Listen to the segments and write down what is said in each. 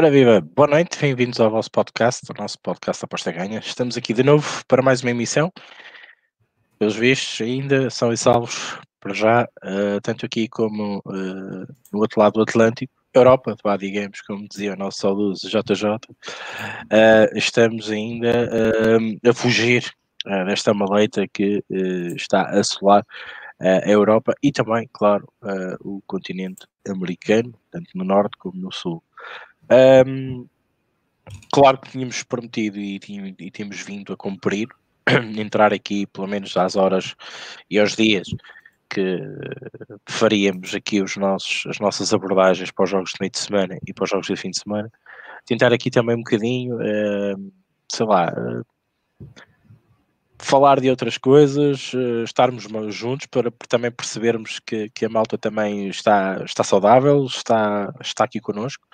Ora viva, boa noite, bem-vindos ao vosso podcast, o nosso podcast Aposta Ganha. Estamos aqui de novo para mais uma emissão. Pelos vistos, ainda são e salvos para já, uh, tanto aqui como uh, no outro lado do Atlântico, Europa, vá, digamos, como dizia o nosso saudoso JJ. Uh, eh, estamos ainda a fugir desta maleita que está a assolar a Europa e também, claro, o continente americano, tanto no norte como no sul. Um, claro que tínhamos prometido e, e tínhamos vindo a cumprir, entrar aqui pelo menos às horas e aos dias que faríamos aqui os nossos, as nossas abordagens para os jogos de meio de semana e para os jogos de fim de semana. Tentar aqui também um bocadinho, uh, sei lá, uh, falar de outras coisas, uh, estarmos juntos para também percebermos que, que a malta também está, está saudável, está, está aqui connosco,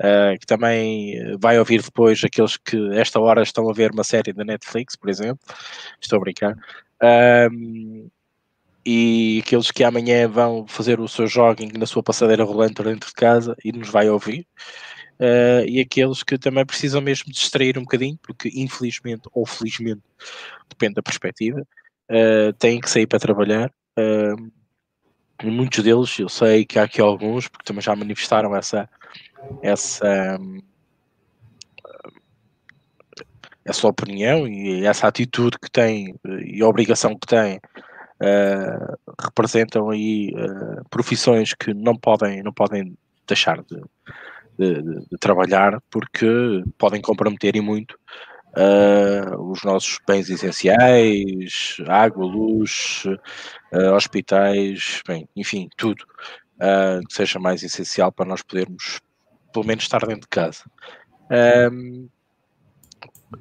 uh, que também vai ouvir depois aqueles que esta hora estão a ver uma série da Netflix, por exemplo, estou a brincar, e aqueles que amanhã vão fazer o seu jogging na sua passadeira rolante dentro de casa e nos vai ouvir uh, e aqueles que também precisam mesmo distrair um bocadinho, porque infelizmente ou felizmente, depende da perspectiva, uh, têm que sair para trabalhar. Uh, muitos deles, eu sei que há aqui alguns, porque também já manifestaram essa, essa, essa opinião e essa atitude que têm e a obrigação que têm Uh, representam aí uh, profissões que não podem, não podem deixar de, de, de, de trabalhar porque podem comprometer e muito uh, os nossos bens essenciais, água, luz, uh, hospitais, bem, enfim, tudo uh, que seja mais essencial para nós podermos pelo menos estar dentro de casa. Um,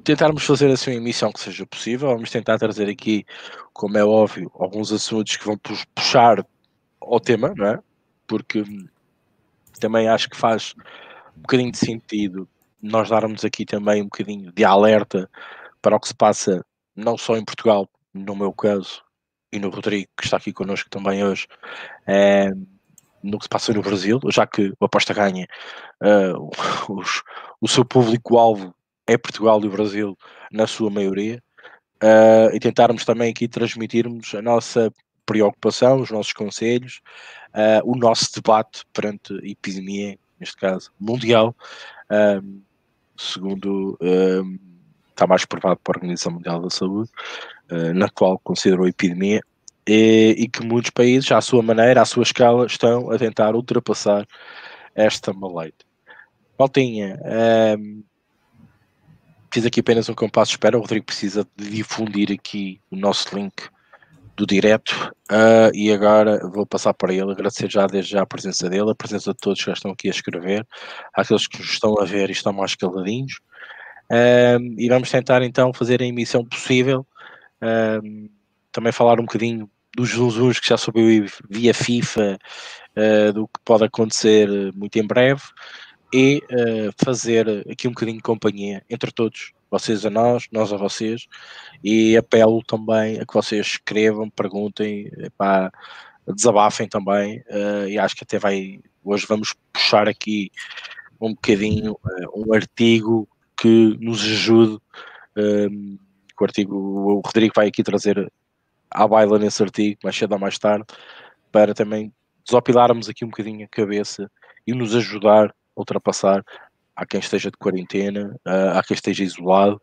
tentarmos fazer assim uma emissão que seja possível, vamos tentar trazer aqui, como é óbvio, alguns assuntos que vão puxar ao tema, não é? Porque também acho que faz um bocadinho de sentido nós darmos aqui também um bocadinho de alerta para o que se passa, não só em Portugal, no meu caso, e no Rodrigo, que está aqui connosco também hoje, é, no que se passa no Brasil, já que o Aposta Ganha, uh, os, o seu público-alvo é Portugal e o Brasil, na sua maioria, uh, e tentarmos também aqui transmitirmos a nossa preocupação, os nossos conselhos, uh, o nosso debate perante a epidemia, neste caso mundial, um, segundo um, está mais provado para a Organização Mundial da Saúde, uh, na qual considerou a epidemia, e, e, que muitos países, à sua maneira, à sua escala, estão a tentar ultrapassar esta maleita. Maltinha, um, fiz aqui apenas um compasso de espera, o Rodrigo precisa difundir aqui o nosso link do direto uh, e agora vou passar para ele, agradecer já desde já a presença dele, a presença de todos que já estão aqui a escrever, àqueles que estão a ver e estão mais caladinhos. Uh, e vamos tentar então fazer a emissão possível uh, também falar um bocadinho dos zunzuns que já subiu via FIFA do que pode acontecer muito em breve e fazer aqui um bocadinho de companhia entre todos vocês a nós, nós a vocês, e apelo também a que vocês escrevam, perguntem, pá, desabafem também, uh, e acho que até vai, hoje vamos puxar aqui um bocadinho uh, um artigo que nos ajude, um, o artigo, o Rodrigo vai aqui trazer à baila nesse artigo, mais cedo ou mais tarde, para também desopilarmos aqui um bocadinho a cabeça e nos ajudar a ultrapassar há quem esteja de quarentena, uh, há quem esteja isolado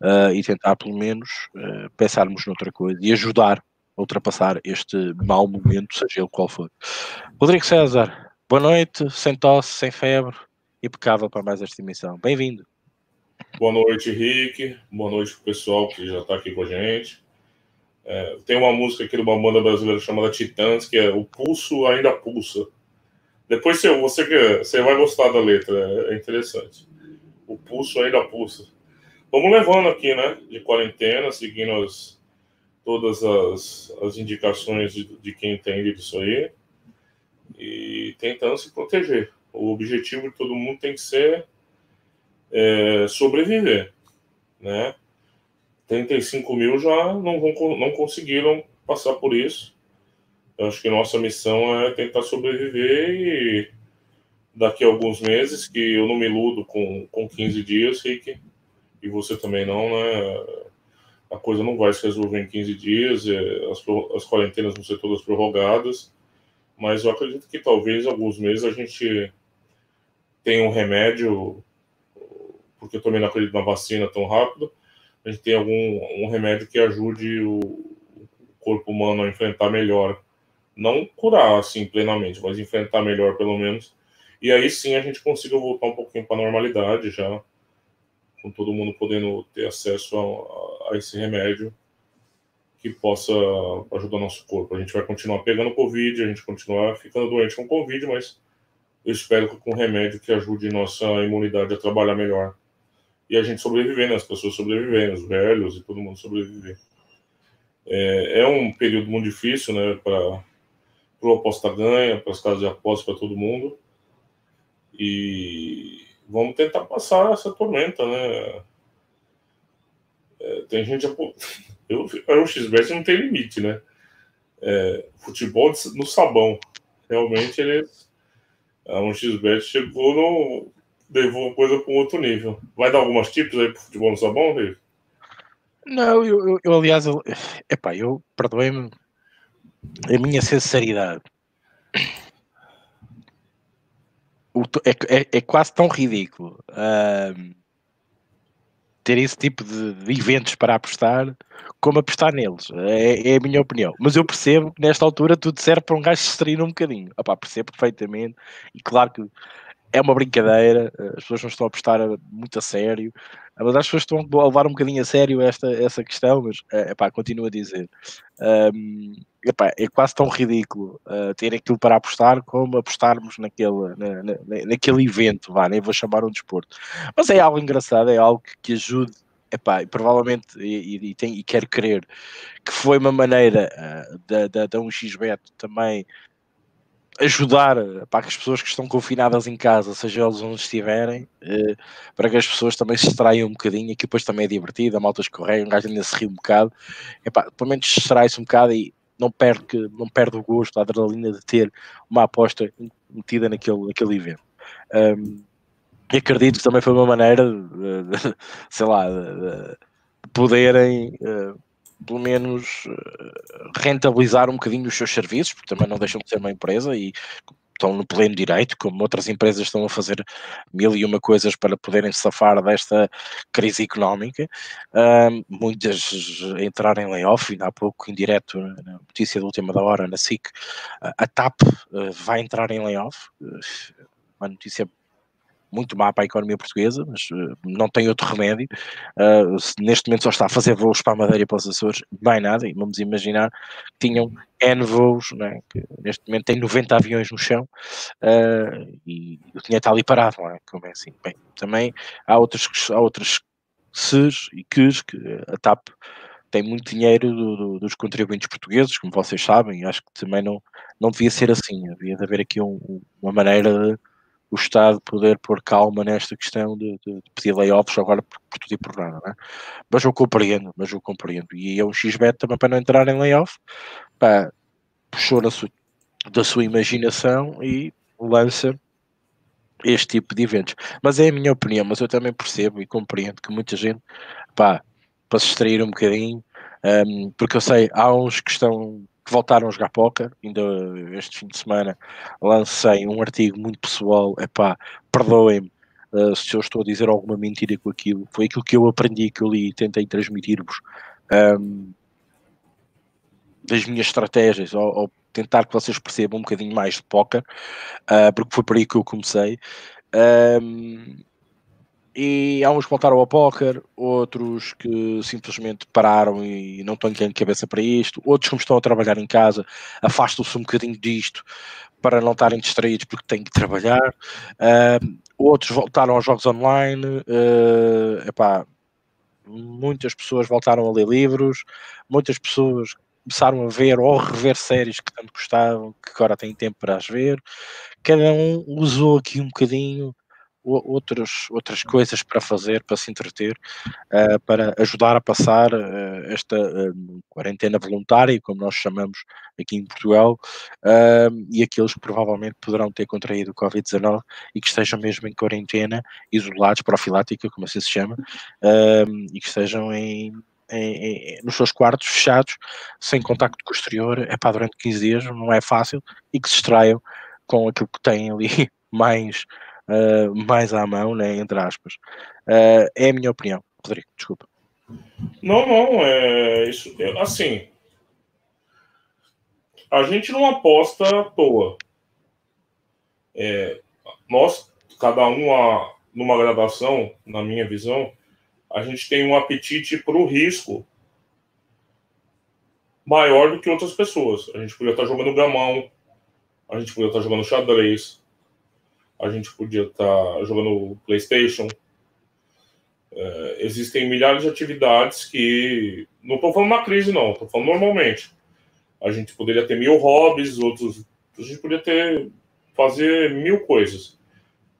uh, e tentar pelo menos uh, pensarmos noutra coisa e ajudar a ultrapassar este mau momento, seja ele qual for. Rodrigo César, boa noite, sem tosse, sem febre, impecável para mais esta emissão. Bem-vindo. Boa noite, Henrique. Boa noite para o pessoal que já está aqui com a gente. É, tem uma música aqui de uma banda brasileira chamada Titãs, que é O Pulso Ainda Pulsa. Depois você, você, você vai gostar da letra, é interessante. O pulso ainda pulsa. Vamos levando aqui, né? De quarentena, seguindo as, todas as, as indicações de, de quem entende disso aí e tentando se proteger. O objetivo de todo mundo tem que ser é, sobreviver, né? 35 mil já não, não conseguiram passar por isso. Eu acho que nossa missão é tentar sobreviver e daqui a alguns meses, que eu não me iludo com, com 15 dias, Rick, e você também não, né? A coisa não vai se resolver em 15 dias, é, as, as quarentenas vão ser todas prorrogadas, mas eu acredito que talvez alguns meses a gente tenha um remédio, porque eu também não acredito na vacina tão rápido, a gente tem algum um remédio que ajude o corpo humano a enfrentar melhor. Não curar, assim, plenamente, mas enfrentar melhor, pelo menos. E aí sim a gente consiga voltar um pouquinho para a normalidade já, com todo mundo podendo ter acesso a, a esse remédio que possa ajudar nosso corpo. A gente vai continuar pegando Covid, a gente continuar ficando doente com Covid, mas eu espero que com remédio que ajude nossa imunidade a trabalhar melhor e a gente sobreviver, né? as pessoas sobrevivendo, os velhos e todo mundo sobreviver. É, é um período muito difícil né, para o aposta ganha, para as casas de aposta, para todo mundo. E vamos tentar passar essa tormenta, né? É, tem gente. Eu, o XBET não tem limite, né? É, futebol no sabão. Realmente eles. A 1xBet chegou no, levou a coisa para um outro nível. Vai dar algumas tips aí para futebol no sabão, David? Não, eu, eu, eu aliás, eu, epá, eu perdoei-me a minha sinceridade. É, é, é, quase tão ridículo uh, ter esse tipo de, de, eventos para apostar como apostar neles. É, é, a minha opinião. Mas eu percebo que nesta altura tudo serve para um gajo se distrair um bocadinho. Opá, percebo perfeitamente. E claro que é uma brincadeira, as pessoas não estão a prestar muito a sério, mas as pessoas estão a levar um bocadinho a sério esta, essa questão, mas é, epá, continuo a dizer. Um, epá, é quase tão ridículo uh, ter aquilo para apostar como apostarmos naquele, na, na, naquele evento, vá, nem vou chamar um desporto. Mas é algo engraçado, é algo que, que ajude epá, e provavelmente, e, e, tem, e quero crer, que foi uma maneira uh, da, da, da 1xBet também ajudar para que as pessoas que estão confinadas em casa, seja eles onde estiverem, eh, para que as pessoas também se distraiam um bocadinho, que depois também é divertido, a malta escorrega, um gajo ainda se ri um bocado, pelo menos distrai-se um bocado e não perde, não perde o gosto, a adrenalina de ter uma aposta metida naquele, naquele evento. Um, e acredito que também foi uma maneira, de, de, sei lá, de, de poderem uh, pelo menos eh, rentabilizar um bocadinho os seus serviços, porque também não deixam de ser uma empresa e estão no pleno direito, como outras empresas estão a fazer mil e uma coisas para poderem safar desta crise económica. Uh, muitas entrarem em layoff, ainda há pouco, em direto, na notícia da última da hora, na SIC, a TAP uh, vai entrar em layoff. Uh, uma notícia muito má para a economia portuguesa, mas uh, não tem outro remédio. Uh, neste momento só está a fazer voos para a Madeira e para os Açores, mais nada, e vamos imaginar que tinham N voos, né, que neste momento tem 90 aviões no chão uh, e o dinheiro está ali parado, é? Como é assim? Bem, também há outras, há outras SES e QS que a TAP tem muito dinheiro do, do, dos contribuintes portugueses, como vocês sabem, acho que também não, não devia ser assim, devia de haver aqui um, uma maneira de o Estado poder pôr calma nesta questão de, de, de pedir layoffs agora por, por, tudo e por nada, né? Mas eu compreendo, mas eu compreendo. E é um XBET também para não entrar em layoff, pá, puxou sua, da sua imaginação e lança este tipo de eventos. Mas é a minha opinião, mas eu também percebo e compreendo que muita gente, pá, para se extrair um bocadinho, um, porque eu sei, há uns que estão que voltaram a jogar póquer. Ainda este fim de semana lancei um artigo muito pessoal. Epá, perdoem-me uh, se eu estou a dizer alguma mentira com aquilo. Foi aquilo que eu aprendi, que eu li e tentei transmitir-vos. Um, das minhas estratégias, ou, ou, tentar que vocês percebam um bocadinho mais de póquer, uh, porque foi por aí que eu comecei. Um, e há uns que voltaram ao póquer, outros que simplesmente pararam e não estão tendo cabeça para isto, outros que estão a trabalhar em casa afastam-se um bocadinho disto para não estarem distraídos porque têm que trabalhar, uh, outros voltaram aos jogos online, uh, epá, muitas pessoas voltaram a ler livros, muitas pessoas começaram a ver ou rever séries que tanto gostavam, que agora têm tempo para as ver, cada um usou aqui um bocadinho outros, outras coisas para fazer, para se entreter, uh, para ajudar a passar uh, esta uh, quarentena voluntária, como nós chamamos aqui em Portugal, e aqueles que provavelmente poderão ter contraído o Covid-19 e que estejam mesmo em quarentena, isolados, profilática, como assim se chama, e que estejam em, em, em, nos seus quartos fechados, sem contacto com o exterior, é para durante 15 dias, não é fácil, e que se distraiam com aquilo que têm ali mais, uh, mais à mão, né, entre aspas. Uh, é a minha opinião, Rodrigo, desculpa. Não, não, é isso. É, assim, a gente não aposta à toa. É, nós, cada um a, numa gradação, na minha visão, a gente tem um apetite para o risco maior do que outras pessoas. A gente podia estar jogando gamão, a gente podia estar jogando xadrez, a gente podia estar jogando PlayStation. É, existem milhares de atividades que. Não estou falando na crise, não, estou falando normalmente. A gente poderia ter mil hobbies, outros. A gente poderia ter. fazer mil coisas.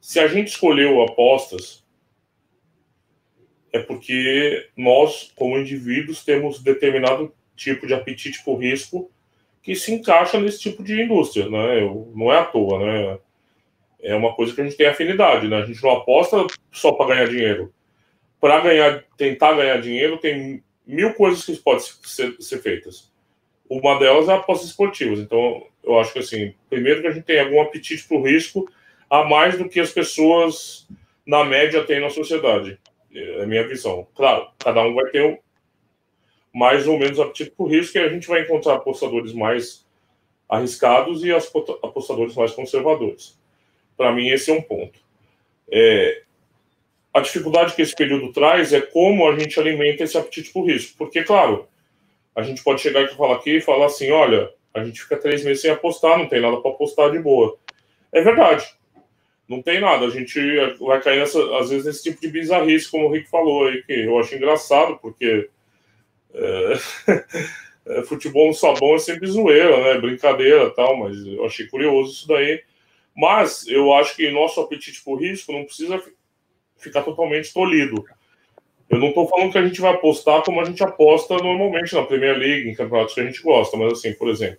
Se a gente escolheu apostas, é porque nós, como indivíduos, temos determinado tipo de apetite por risco que se encaixa nesse tipo de indústria, né? Não é à toa, né? É uma coisa que a gente tem afinidade, né? A gente não aposta só para ganhar dinheiro. Para ganhar, tentar ganhar dinheiro, tem mil coisas que podem ser, ser feitas. Uma delas é apostas esportivas. Então, eu acho que assim, primeiro que a gente tem algum apetite para o risco a mais do que as pessoas na média têm na sociedade. É a minha visão. Claro, cada um vai ter mais ou menos apetite por risco e a gente vai encontrar apostadores mais arriscados e apostadores mais conservadores. Para mim, esse é um ponto. É, a dificuldade que esse período traz é como a gente alimenta esse apetite por risco. Porque, claro, a gente pode chegar aqui falar aqui e falar assim: olha, a gente fica três meses sem apostar, não tem nada para apostar de boa. É verdade. Não tem nada. A gente vai cair, nessa, às vezes, nesse tipo de bizarrice, como o Rick falou aí, que eu acho engraçado, porque é, é, futebol no sabão é sempre zoeira, né? Brincadeira tal, mas eu achei curioso isso daí. Mas eu acho que nosso apetite por risco não precisa ficar totalmente tolhido. Eu não estou falando que a gente vai apostar como a gente aposta normalmente na Premier League, em campeonatos que a gente gosta, mas assim, por exemplo,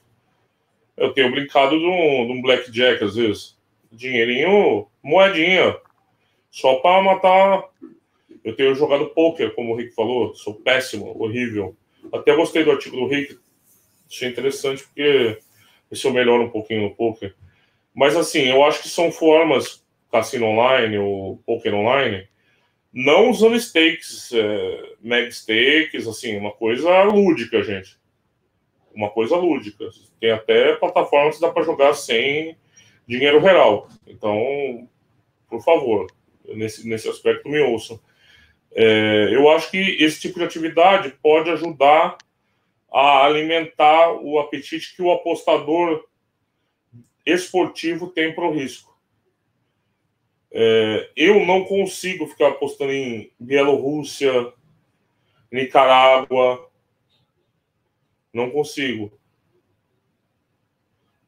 eu tenho brincado de um, de um blackjack às vezes, dinheirinho, moedinha, só para matar eu tenho jogado poker, como o Rick falou, sou péssimo, horrível. Até gostei do artigo do Rick, achei interessante porque se eu melhoro um pouquinho no poker. Mas assim, eu acho que são formas, cassino online ou poker online, não usando stakes, é, meg stakes, assim, uma coisa lúdica, gente. Uma coisa lúdica. Tem até plataformas que dá para jogar sem dinheiro real. Então, por favor, nesse, nesse aspecto me ouçam. É, eu acho que esse tipo de atividade pode ajudar a alimentar o apetite que o apostador esportivo tem para o risco. É, eu não consigo ficar apostando em Bielorrússia, Nicarágua. Não consigo.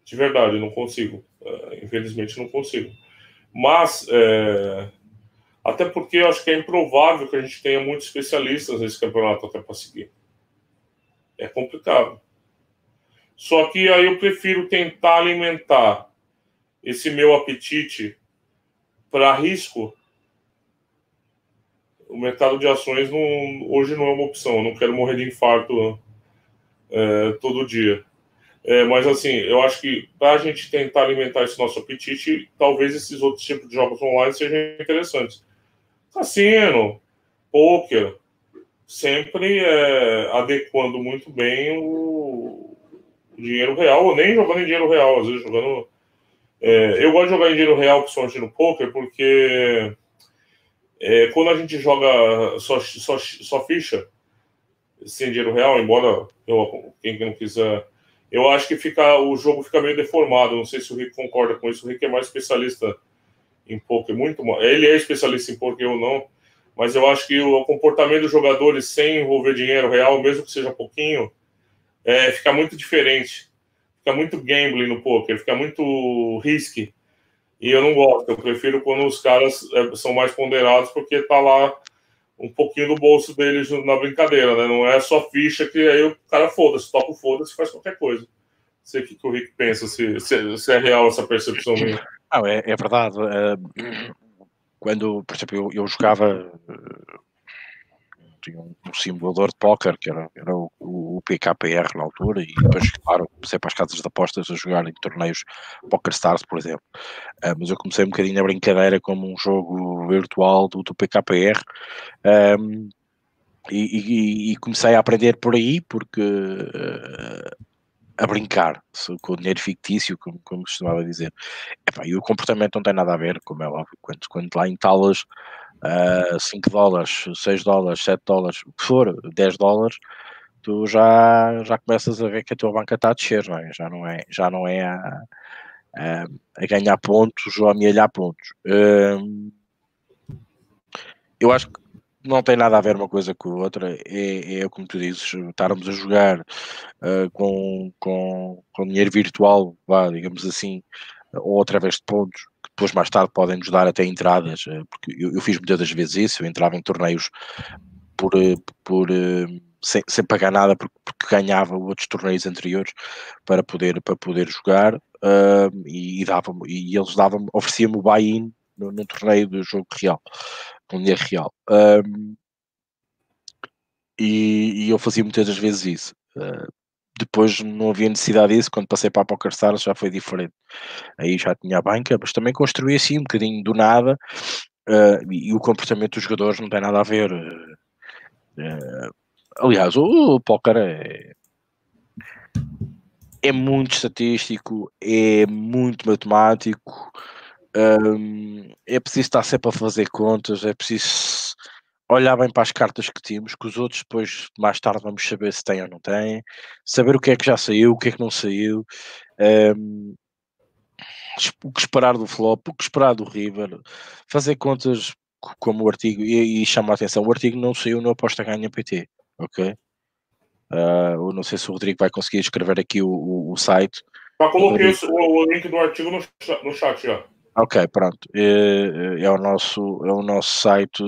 De verdade, não consigo. É, infelizmente, não consigo. Mas é, até porque eu acho que é improvável que a gente tenha muitos especialistas nesse campeonato até para seguir. É complicado. Só que aí eu prefiro tentar alimentar esse meu apetite para risco. O mercado de ações não, hoje não é uma opção. Eu não quero morrer de infarto é, todo dia. É, mas assim, eu acho que para a gente tentar alimentar esse nosso apetite, talvez esses outros tipos de jogos online sejam interessantes cassino, poker, sempre é, adequando muito bem o, dinheiro real, ou nem jogando em dinheiro real, às vezes jogando. É, eu gosto de jogar em dinheiro real, principalmente no poker, porque é, quando a gente joga só, só, só ficha, sem dinheiro real, embora eu, quem não quiser. Eu acho que fica, o jogo fica meio deformado. Não sei se o Rick concorda com isso. O Rick é mais especialista em poker muito Ele é especialista em poker ou não, mas eu acho que o comportamento dos jogadores sem envolver dinheiro real, mesmo que seja pouquinho, é, fica muito diferente. Fica muito gambling no poker, fica muito risky. E eu não gosto, eu prefiro quando os caras é, são mais ponderados, porque tá lá um pouquinho do bolso deles na brincadeira, né? Não é só ficha que aí o cara foda-se, toca o foda-se faz qualquer coisa. Não sei o que, o Rick pensa, se, se, se, é real essa percepção minha. Não, é, é verdade. Uh, quando, por exemplo, eu, eu jogava uh, tinha um, um simulador de póquer, que era, era o, o, PKPR na altura, e depois, claro, comecei para as casas de apostas a jogar em torneios Poker Stars, por exemplo. Uh, mas eu comecei um bocadinho na brincadeira como um jogo virtual do, do PKPR. Um, e, e, e, comecei a aprender por aí, porque uh, a brincar com o dinheiro fictício, como, como costumava dizer. Epá, e o comportamento não tem nada a ver, como é óbvio, quando, quando lá entalas uh, 5 dólares, 6 dólares, 7 dólares, o que for, 10 dólares, tu já, já começas a ver que a tua banca está a descer, não é? Já não é, já não é a, a, a ganhar pontos ou a amealhar pontos. Uh, eu acho que não tem nada a ver uma coisa com a outra, é, é como tu dizes, estarmos a jogar uh, com, com, com dinheiro virtual, vá, digamos assim, ou através de pontos, que depois mais tarde podem nos dar até entradas, uh, porque eu, eu, fiz muitas das vezes isso, eu entrava em torneios por, uh, por sem, sem pagar nada porque, porque, ganhava outros torneios anteriores para poder, para poder jogar e, e, dava e eles davam ofereciam-me o buy-in num torneio do jogo real com dinheiro real. Um, e, e, eu fazia muitas das vezes isso. Uh, depois não havia necessidade disso, quando passei para a PokerStars já foi diferente. Aí já tinha a banca, mas também construí assim um bocadinho do nada uh, e, e, o comportamento dos jogadores não tem nada a ver. Uh, aliás, o, o póquer é, é muito estatístico, é muito matemático, um, é preciso estar sempre a fazer contas, é preciso olhar bem para as cartas que temos, que os outros depois, mais tarde, vamos saber se têm ou não têm, saber o que é que já saiu, o que é que não saiu, um, o que esperar do flop, o que esperar do River, fazer contas como o artigo, e, e chama a atenção, o artigo não saiu no Aposta Ganha PT, ok? Uh, não sei se o Rodrigo vai conseguir escrever aqui o, o, o site. Já coloquei o, o, link do artigo no, no chat já. Ok, pronto. É, é, o nosso, é o nosso site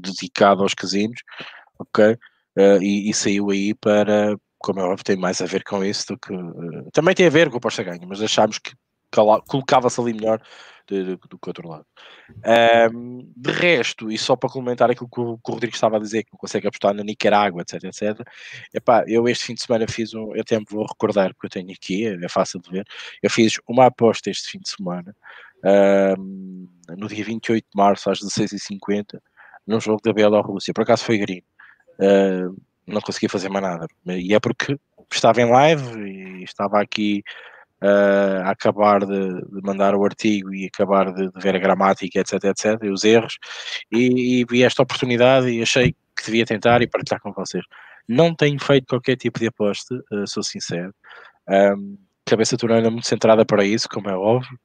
dedicado aos casinos, ok? Uh, e, e, saiu aí para, como é óbvio, tem mais a ver com isso do que. Uh, também tem a ver com o posta ganho, mas achámos que colocava-se ali melhor do, do, que outro lado. Um, de resto, e só para complementar aquilo que o, que o, Rodrigo estava a dizer, que não consegue apostar na Nicarágua, etc, etc. Epá, eu este fim de semana fiz um, eu até me vou recordar que eu tenho aqui, é, fácil de ver. Eu fiz uma aposta este fim de semana uh, no dia 28 de março às 16h50 num jogo da Bielorrússia. Por acaso foi green. Uh, não consegui fazer mais nada. E é porque estava em live e estava aqui uh, a acabar de, de, mandar o artigo e acabar de, de, ver a gramática, etc, etc, e os erros, e, e, vi esta oportunidade e achei que devia tentar e partilhar com vocês. Não tenho feito qualquer tipo de aposta, uh, sou sincero. Um, cabeça turana muito centrada para isso, como é óbvio.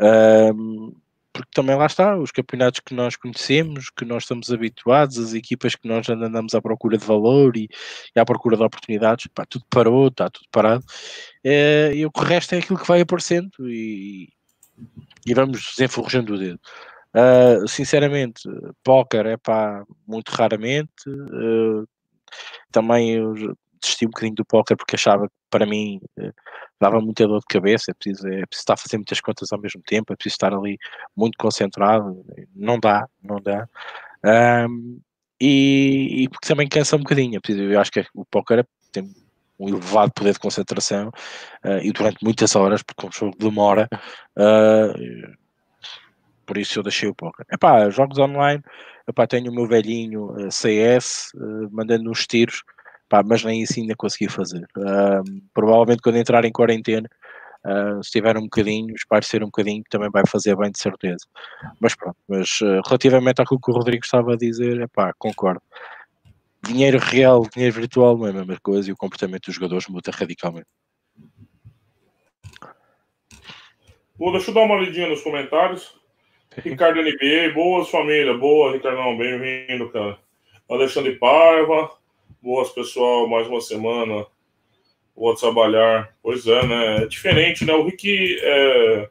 Um, porque também lá está, os campeonatos que nós conhecemos, que nós estamos habituados, as equipas que nós andamos à procura de valor e, e à procura de oportunidades, pá, tudo parou, está tudo parado, é, e o resto é aquilo que vai aparecendo e, e vamos desenforrejando o dedo. Uh, sinceramente, póquer é pá, muito raramente. Uh, também desisti um bocadinho do póquer porque achava que para mim uh, dava muita dor de cabeça, é preciso, é preciso estar a fazer muitas contas ao mesmo tempo, é preciso estar ali muito concentrado, não dá, não dá. Um, e, e, porque também cansa um bocadinho, é preciso, eu acho que o póquer tem um elevado poder de concentração uh, e durante muitas horas, porque o jogo demora, uh, por isso eu deixei o póquer. Epá, jogos online, epá, tenho o meu velhinho uh, CS, mandando uns tiros, Pá, mas nem isso ainda consegui fazer. Uh, provavelmente quando entrar em quarentena, uh, se tiver um bocadinho, ser um bocadinho, também vai fazer bem de certeza. Mas pronto, mas uh, relativamente àquilo que o Rodrigo estava a dizer, é pá, concordo. Dinheiro real, dinheiro virtual não é a mesma coisa e o comportamento dos jogadores muda radicalmente. Bom, deixa eu dar uma lidinha nos comentários. Ricardo NBA, boas família, boa, Ricardão, bem-vindo, cara. Alexandre Paiva, Boas, pessoal. Mais uma semana. Vou trabalhar. Pois é, né? É diferente, né? O Rick é...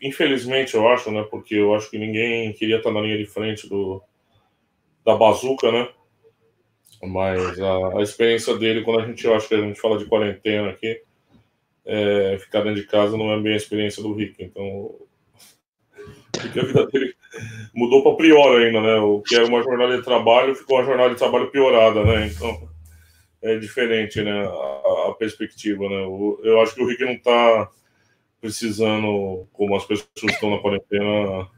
infelizmente, eu acho, né? Porque eu acho que ninguém queria estar na linha de frente do, da bazuca, né? Mas a, a experiência dele, quando a gente acha que a gente fala de quarentena aqui, é, ficar dentro de casa não é bem a experiência do Rick. Então, porque a vida dele mudou para pior ainda, né? O que era uma jornada de trabalho ficou uma jornada de trabalho piorada, né? Então, é diferente, né? A, a perspectiva, né? O, eu acho que o Rick não está precisando, como as pessoas estão na quarentena,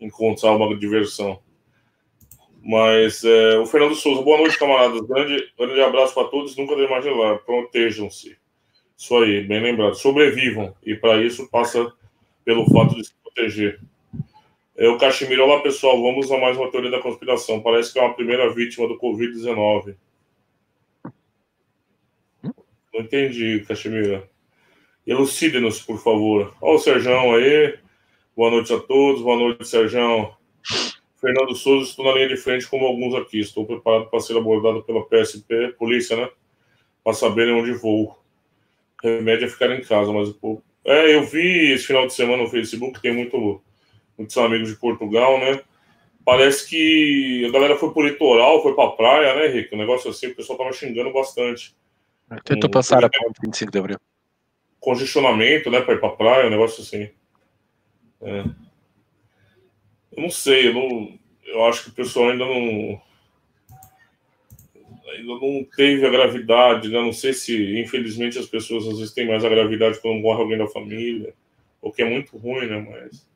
encontrar uma diversão. Mas é, o Fernando Souza, boa noite, camaradas. Grande, grande abraço para todos. Nunca de imaginar. Protejam-se. Isso aí, bem lembrado. Sobrevivam. E para isso passa pelo fato de se proteger. É, o Cachimiro, olá pessoal, vamos a mais uma teoria da conspiração. Parece que é uma primeira vítima do Covid-19. Não entendi, Cachimiro. Elucide-nos, por favor. Olha o Serjão aí. Boa noite a todos. Boa noite, Serjão. Fernando Souza, estou na linha de frente como alguns aqui. Estou preparado para ser abordado pela PSP, polícia, né? Para saberem onde vou. Remédio é ficar em casa, mas. É, eu vi esse final de semana no Facebook, tem muito, muitos amigos de Portugal, né? Parece que a galera foi pro litoral, foi pra praia, né, Rick? Um negócio assim, o pessoal tava xingando bastante. Tentou um, passar a ponte 25 de abril. Congestionamento, né, pra ir pra praia, um negócio assim. É. Eu não sei, eu, não, eu acho que o pessoal ainda não ainda não teve a gravidade, né? Não sei se, infelizmente, as pessoas às vezes têm mais a gravidade quando morre alguém da família, o que é muito ruim, né? Mas.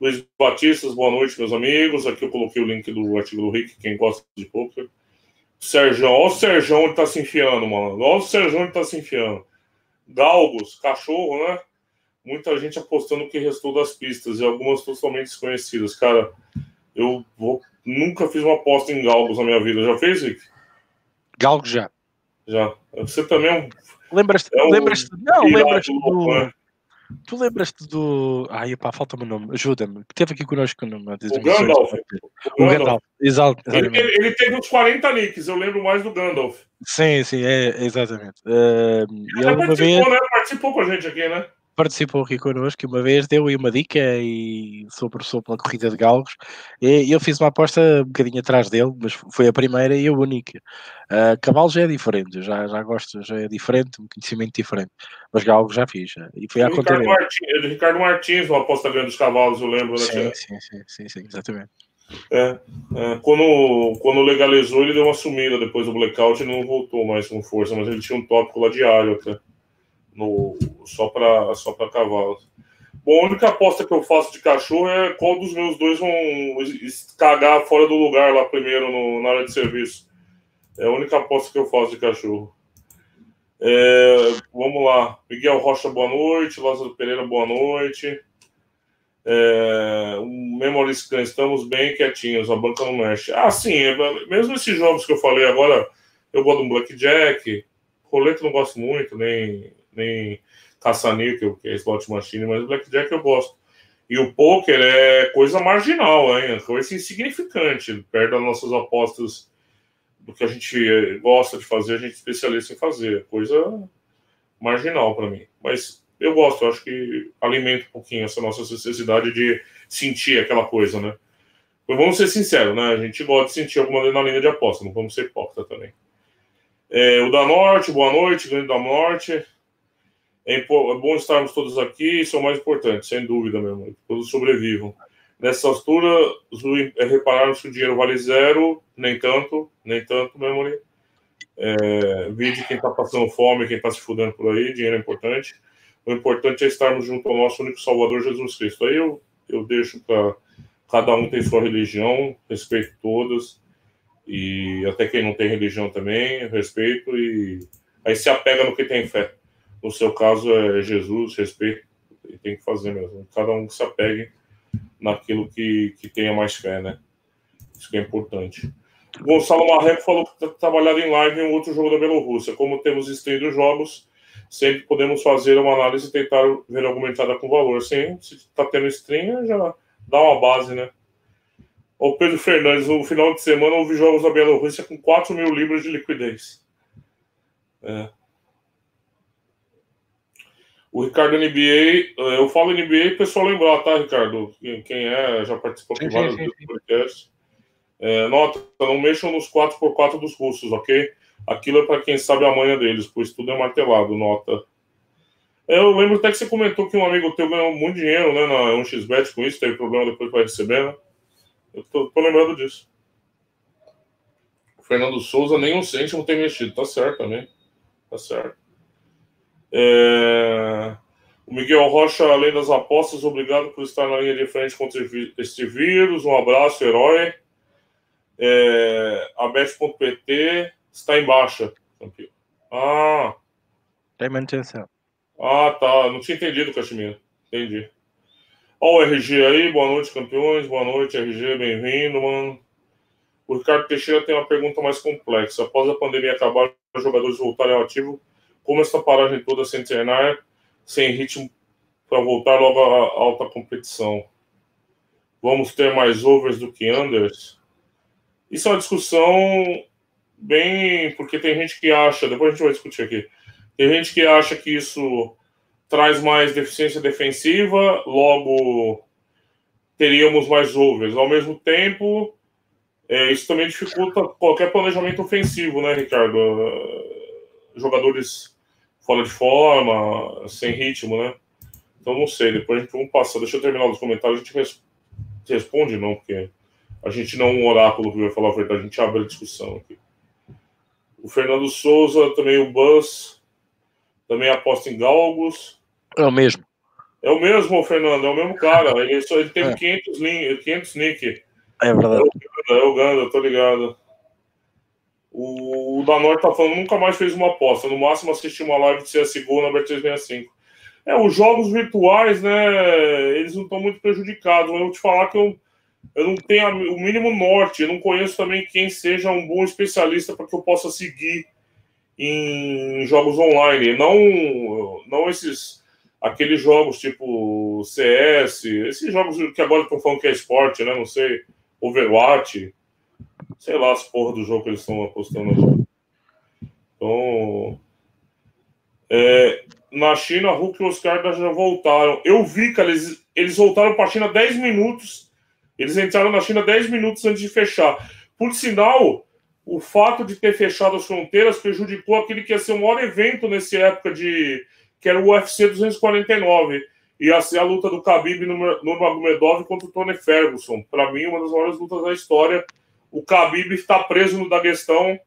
Luiz Batistas, boa noite, meus amigos. Aqui eu coloquei o link do artigo do Rick, quem gosta de poker. Sérgio, olha o Sérgio onde tá se enfiando, mano. Olha o Sérgio onde tá se enfiando. Galgos, cachorro, né? muita gente apostando o que restou das pistas e algumas totalmente desconhecidas. Cara, eu vou, nunca fiz uma aposta em galgos na minha vida. Já fez, Rick? Galgos já. Já. Você também é um. Lembras-te? É um lembras não, lembras-te do. Né? Tu lembras-te do. Ai, pá, falta-me o nome, ajuda-me. Que teve aqui connosco no O Gandalf. O, o Gandalf, exato. Ele, ele, teve uns 40 nicks, eu lembro mais do Gandalf. Sim, sim, é, exatamente. Uh, ele participou, vez... né? Participou com a gente aqui, né? Participou aqui connosco uma vez, deu aí uma dica e sobre, sobre a corrida de galgos. E eu fiz uma aposta um bocadinho atrás dele, mas foi a primeira e a única. Uh, cavalo já é diferente, já, já gosto, já é diferente, um conhecimento diferente. Mas galgos já fiz. E foi à conta Martins, Ricardo Martins, uma aposta grande dos cavalos, eu lembro. Né, sim, sim, sim, sim, sim, exatamente. É, é, quando, quando legalizou, ele deu uma sumida depois do blackout e não voltou mais com força, mas ele tinha um tópico lá diário até no, só para só cavalos. Bom, a única aposta que eu faço de cachorro é qual dos meus dois vão cagar fora do lugar lá primeiro no, na área de serviço. É a única aposta que eu faço de cachorro. É, vamos lá. Miguel Rocha, boa noite. Lázaro Pereira, boa noite. É, Memory Scan, estamos bem quietinhos, a banca não mexe. Ah, sim, é, mesmo esses jogos que eu falei agora, eu gosto do Blackjack, roleta não gosto muito, nem nem caça-níquel, que é slot machine, mas blackjack eu gosto. E o poker é coisa marginal, hein? coisa insignificante, perto das nossas apostas do que a gente gosta de fazer, a gente é especialista em fazer, coisa marginal para mim. Mas eu gosto, eu acho que alimenta um pouquinho essa nossa necessidade de sentir aquela coisa, né? Mas vamos ser sinceros, né? A gente gosta de sentir alguma adrenalina de aposta, não vamos ser hipócrita também. É, o da Norte, boa noite, grande da Norte. É, é bom estarmos todos aqui, isso é o mais importante, sem dúvida mesmo, que todos sobrevivam. Nessa altura, é repararmos que o dinheiro vale zero, nem tanto, nem tanto, memory. É, vide quem está passando fome, quem está se fudendo por aí, dinheiro é importante. O importante é estarmos junto ao nosso único Salvador Jesus Cristo. Aí eu, eu deixo para cada um tem sua religião, respeito todas, e até quem não tem religião também, respeito, e aí se apega no que tem fé. No seu caso é Jesus, respeito, e tem que fazer mesmo. Cada um que se apegue naquilo que, que tenha mais fé, né? Isso que é importante. Gonçalo Marreco falou que está trabalhado em live em um outro jogo da Bielorrússia. Como temos stream dos jogos, sempre podemos fazer uma análise e tentar ver alguma entrada com valor. Sim, se está tendo stream, já dá uma base, né? O Pedro Fernandes, no final de semana houve jogos da Bielorrússia com 4 mil libras de liquidez. É. O Ricardo NBA, eh, eu falo NBA, o pessoal lembrar, tá, Ricardo? Quem é, já participou de vários podcasts. É, nota, não mexam nos 4x4 dos russos, ok? Aquilo é para quem sabe a manha deles, pois tudo é martelado, nota. Eu lembro até que você comentou que um amigo teu ganhou muito dinheiro, né, na 1xBet com isso, teve problema depois para receber, né? Eu tô, tô, lembrando disso. O Fernando Souza nem um cêntimo tem mexido, tá certo também. Tá certo. É... O Miguel Rocha, além das apostas, obrigado por estar na linha de frente contra este vírus. Um abraço, herói. É... Está em baixa. Ah. Tem manutenção. Ah, tá. Não tinha entendido, Caxemira. Entendi. Ó, o RG aí, boa noite, campeões. Boa noite, RG, bem-vindo, mano. O Ricardo Teixeira tem uma pergunta mais complexa. Após a pandemia acabar, os jogadores voltarem ao ativo, como essa paragem toda sem treinar, sem ritmo para voltar logo à alta competição? Vamos ter mais overs do que unders? Isso é uma discussão bem. Porque tem gente que acha, depois a gente vai discutir aqui tem gente que acha que isso traz mais deficiência defensiva, logo teríamos mais overs. Ao mesmo tempo, é, isso também dificulta qualquer planejamento ofensivo, né, Ricardo? Jogadores fora de forma, sem ritmo, né? Então não sei, depois a gente vamos passar. Deixa eu terminar os comentários, a gente res... responde, não, porque a gente não é um oráculo que vai falar a verdade, a gente abre a discussão aqui. O Fernando Souza, também o Buzz, também aposta em galgos. É o mesmo. É o mesmo, Fernando, é o mesmo cara. Ele, só, ele teve é. 500, lin, 500 nick. É verdade. É o Ganda, é tô ligado. O, Danor tá falando nunca mais fez uma aposta. No máximo assistiu uma live de CSGO na Bet365. É, os jogos virtuais, né, eles não estão muito prejudicados. Mas eu vou te falar que eu, eu não tenho o mínimo norte. Eu não conheço também quem seja um bom especialista para que eu possa seguir em jogos online, não, não esses aqueles jogos tipo CS, esses jogos que agora estão falando que é esporte, né? Não sei, Overwatch, sei lá as porra do jogo que eles estão apostando agora. Então, é, na China, Hulk e Oscar já voltaram. Eu vi, cara, eles, eles voltaram para a China 10 minutos. Eles entraram na China 10 minutos antes de fechar. Por sinal, o fato de ter fechado as fronteiras prejudicou aquele que ia ser o maior evento nessa época de que era o UFC 249 ia ser a luta do Khabib Nurmagomedov contra o Tony Ferguson. Para mim, uma das maiores lutas da história. O Khabib está preso no Daguestão,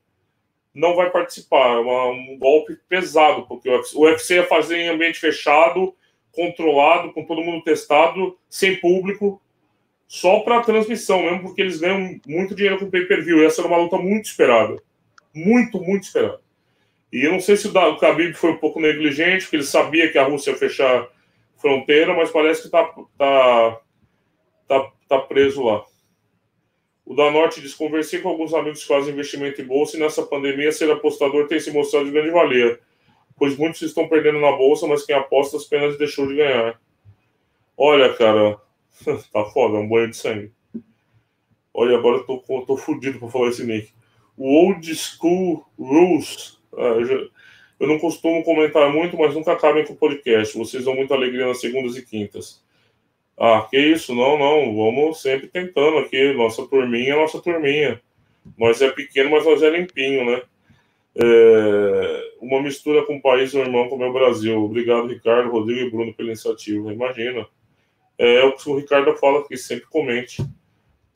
não vai participar. É um golpe pesado, porque o UFC, ia fazer em ambiente fechado, controlado, com todo mundo testado, sem público só para transmissão mesmo, porque eles ganham muito dinheiro com pay-per-view. Essa era uma luta muito esperada. Muito, muito esperada. E eu não sei se o Khabib foi um pouco negligente, porque ele sabia que a Rússia ia fechar fronteira, mas parece que tá, tá, tá, tá preso lá. O da Norte diz: conversei com alguns amigos que fazem investimento em bolsa e nessa pandemia ser apostador tem se mostrado de grande valia, pois muitos estão perdendo na bolsa, mas quem aposta apenas deixou de ganhar. Olha, cara, tá foda, é um banho de sangue. Olha, agora eu tô, tô fudido pra falar esse nick. O Old School Rules. Ah, eu, não costumo comentar muito, mas nunca acabem com o podcast. Vocês dão muita alegria nas segundas e quintas. Ah, que isso? Não, não. Vamos sempre tentando aqui. Nossa turminha, nossa turminha. Nós é pequeno, mas nós é limpinho, né? É, uma mistura com um país irmão como é o Brasil. Obrigado, Ricardo, Rodrigo e Bruno, pela iniciativa. Imagina é o que o Ricardo fala que sempre comente.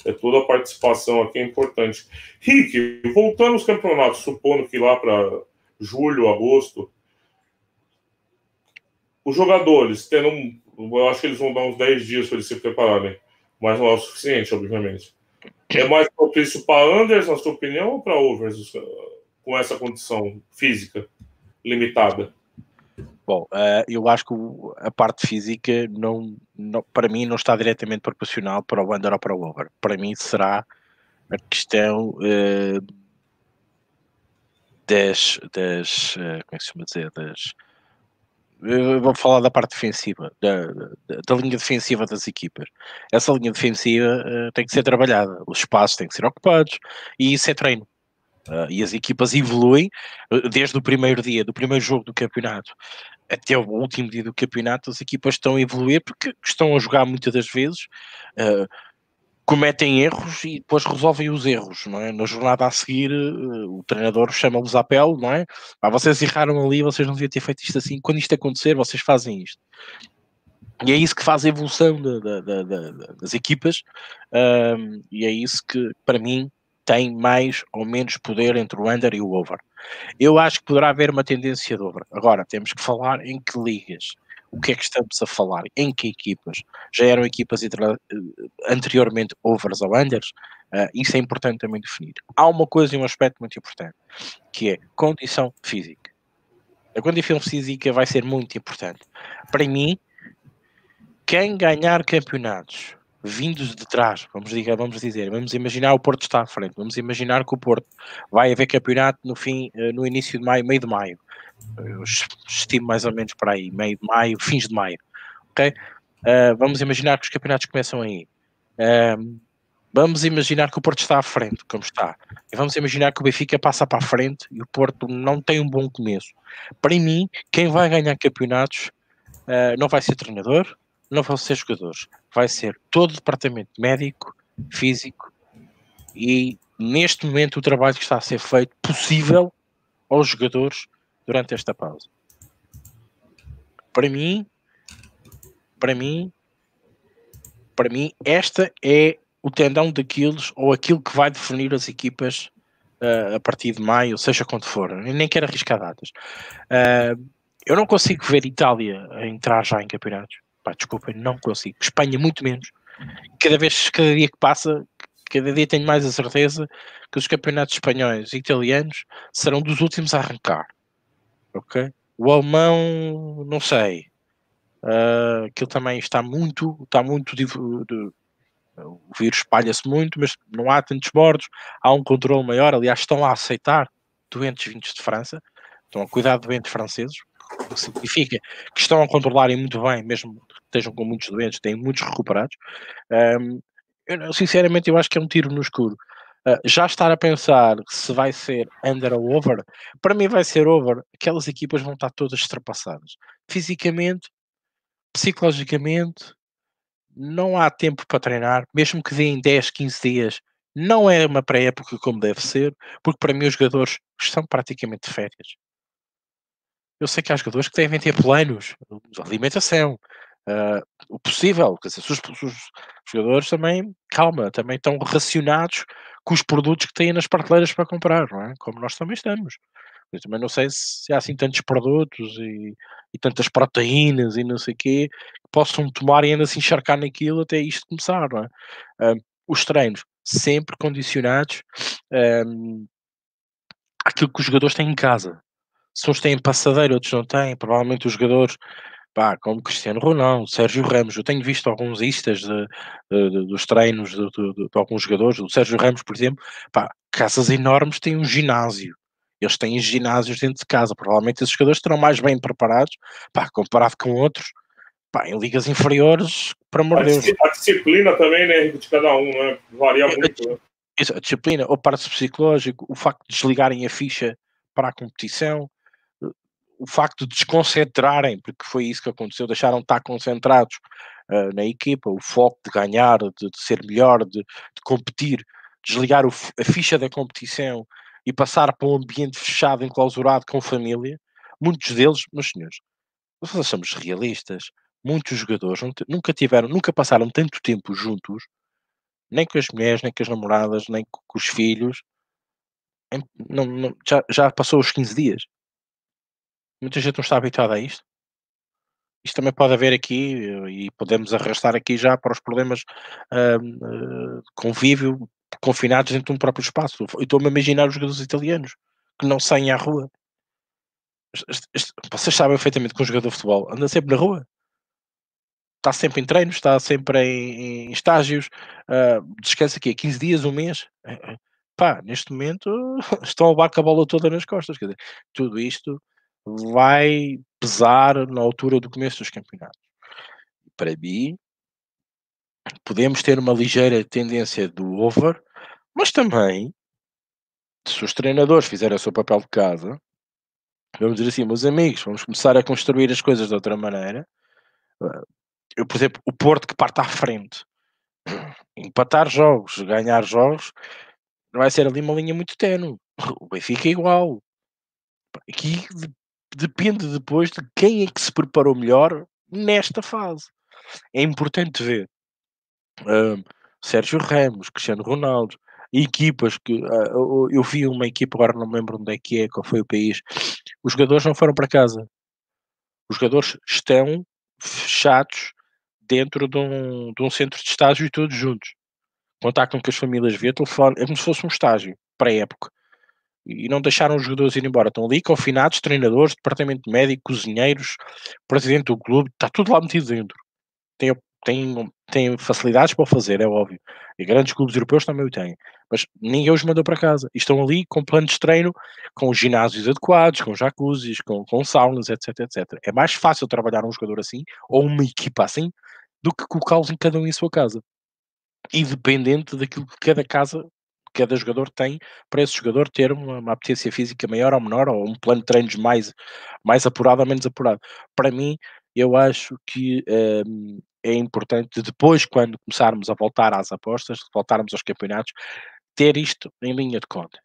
É toda a participação aqui é importante. Rick, voltando aos campeonatos, supondo que lá para julho, agosto, os jogadores, tendo eu acho que eles vão dar uns 10 dias para eles se prepararem, mas não é o suficiente, obviamente. É mais propício para Anders, na sua opinião, ou para Overs, com essa condição física limitada? Bom, uh, eu acho que a parte física não, não, para mim não está diretamente proporcional para o under ou para o over. Para mim será a questão uh, das, das uh, como é que se chama dizer, das eu vou falar da parte defensiva, da, da, da, linha defensiva das equipas. Essa linha defensiva tem que ser trabalhada, os espaços têm que ser ocupados e isso é treino. Uh, e as equipas evoluem uh, desde o primeiro dia, do primeiro jogo do campeonato até o último dia do campeonato as equipas estão a evoluir porque estão a jogar muitas das vezes, uh, cometem erros e depois resolvem os erros, não é? Na jornada a seguir uh, o treinador chama-los à pele, não é? Ah, vocês erraram ali, vocês não deviam ter feito isto assim, quando isto acontecer vocês fazem isto. E é isso que faz a evolução das equipas, um, e é isso que, para mim, tem mais ou menos poder entre o under e o over. Eu acho que poderá haver uma tendência de over. Agora, temos que falar em que ligas. O que é que estamos a falar? Em que equipas? Já eram equipas eh, anteriormente overs ou unders? Uh, isso é importante também definir. Há uma coisa e um aspecto muito importante, que é condição física. A condição física vai ser muito importante. Para mim, quem ganhar campeonatos vindos de trás, vamos dizer, vamos dizer, vamos imaginar o Porto está à frente, vamos imaginar que o Porto vai haver campeonato no fim, eh, no início de maio, meio de maio, eu estimo mais ou menos para aí, meio de maio, fins de maio, ok? Uh, vamos imaginar que os campeonatos começam aí. Uh, vamos imaginar que o Porto está à frente, como está. E vamos imaginar que o Benfica passa para a frente e o Porto não tem um bom começo. Para mim, quem vai ganhar campeonatos uh, não vai ser treinador, não vão ser jogadores, vai ser todo o departamento médico, físico e neste momento o trabalho que está a ser feito possível aos jogadores durante esta pausa. Para mim, para mim, para mim, esta é o tendão daqueles ou aquilo que vai definir as equipas uh, a partir de maio, seja quando for. Eu nem quero arriscar datas. Uh, eu não consigo ver Itália a entrar já em campeonatos. Pá, não consigo. Espanha, muito menos. Cada vez, cada dia que passa, cada dia tenho mais a certeza que os campeonatos espanhóis e italianos serão dos últimos a arrancar. Ok? O alemão, não sei. Uh, aquilo também está muito, está muito. De, de, o vírus espalha-se muito, mas não há tantos mortos, há um controle maior. Aliás, estão a aceitar doentes vindos de França, estão a cuidar de doentes franceses, o que significa que estão a controlarem muito bem, mesmo estejam com muitos doentes, têm muitos recuperados. Um, eu, sinceramente, eu acho que é um tiro no escuro. Uh, já estar a pensar se vai ser under ou over, para mim vai ser over. Aquelas equipas vão estar todas ultrapassadas. Fisicamente, psicologicamente, não há tempo para treinar, mesmo que deem 10, 15 dias, não é uma pré-época como deve ser, porque para mim os jogadores estão praticamente de férias. Eu sei que há jogadores que devem ter planos de alimentação, uh, o possível, quer dizer, os, os, jogadores também, calma, também estão racionados com os produtos que têm nas prateleiras para comprar, não é? Como nós também estamos. Eu também não sei se há assim tantos produtos e, e tantas proteínas e não sei o quê que possam tomar e ainda se encharcar naquilo até isto começar, não é? Uh, os treinos sempre condicionados um, àquilo que os jogadores têm em casa se uns têm passadeira, outros não têm, provavelmente os jogadores, pá, como Cristiano Ronaldo, Sérgio Ramos, eu tenho visto alguns istas de, de, de, dos treinos de, de, alguns jogadores, o Sérgio Ramos, por exemplo, pá, casas enormes têm um ginásio, eles têm ginásios dentro de casa, provavelmente esses jogadores estarão mais bem preparados, pá, comparado com outros, pá, em ligas inferiores, para amor Deus. A disciplina também, né, de cada um, né, varia é, muito. Né? Isso, a disciplina, o parte psicológico, o facto de desligarem a ficha para a competição, o facto de desconcentrarem, porque foi isso que aconteceu, deixaram de estar concentrados uh, na equipa, o foco de ganhar, de, de ser melhor, de, de competir, desligar o, a ficha da competição e passar para um ambiente fechado, enclausurado com família, muitos deles, meus senhores, nós somos realistas, muitos jogadores nunca tiveram, nunca passaram tanto tempo juntos, nem com as mulheres, nem com as namoradas, nem com, os filhos, não, não, já, já passou os 15 dias Muita gente não está habituada a isto. Isto também pode haver aqui, e podemos arrastar aqui já para os problemas uh, de convívio confinados dentro de um próprio espaço. Estou-me a imaginar os jogadores italianos que não saem à rua. Vocês sabem perfeitamente que um jogador de futebol anda sempre na rua. Está sempre em treinos, está sempre em, em estágios, uh, descansa aqui 15 dias, um mês. Eh, eh, pá, neste momento estão a levar com a bola toda nas costas. Quer dizer, tudo isto vai pesar na altura do começo dos campeonatos. Para mim, podemos ter uma ligeira tendência do over, mas também, se os treinadores fizerem o seu papel de casa, vamos dizer assim, meus amigos, vamos começar a construir as coisas de outra maneira. Eu, por exemplo, o Porto que parte à frente, empatar jogos, ganhar jogos, vai ser ali uma linha muito tenue. O Benfica é igual. Aqui depende depois de quem é que se preparou melhor nesta fase. É importante ver uh, Sérgio Ramos, Cristiano Ronaldo, equipas que uh, eu vi uma equipa, agora não me lembro onde é que é, qual foi o país. Os jogadores não foram para casa. Os jogadores estão fechados dentro de um, de um centro de estágio e todos juntos. Contactam com as famílias via telefone, é como se fosse um estágio, pré-época e não deixaram os jogadores ir embora. Estão ali confinados, treinadores, departamento médico, cozinheiros, presidente do clube, está tudo lá metido dentro. Tem, tem, tem facilidades para o fazer, é óbvio. E grandes clubes europeus também o têm. Mas ninguém os mandou para casa. E estão ali com planos de treino, com ginásios adequados, com jacuzzis, com, com saunas, etc, etc. É mais fácil trabalhar um jogador assim, ou uma equipa assim, do que colocá-los em cada um em sua casa. E dependente daquilo que cada casa cada jogador tem para esse jogador ter uma, uma apetência física maior ou menor, ou um plano de treinos mais, mais apurado ou menos apurado. Para mim, eu acho que um, é importante depois, quando começarmos a voltar às apostas, voltarmos aos campeonatos, ter isto em linha de conta.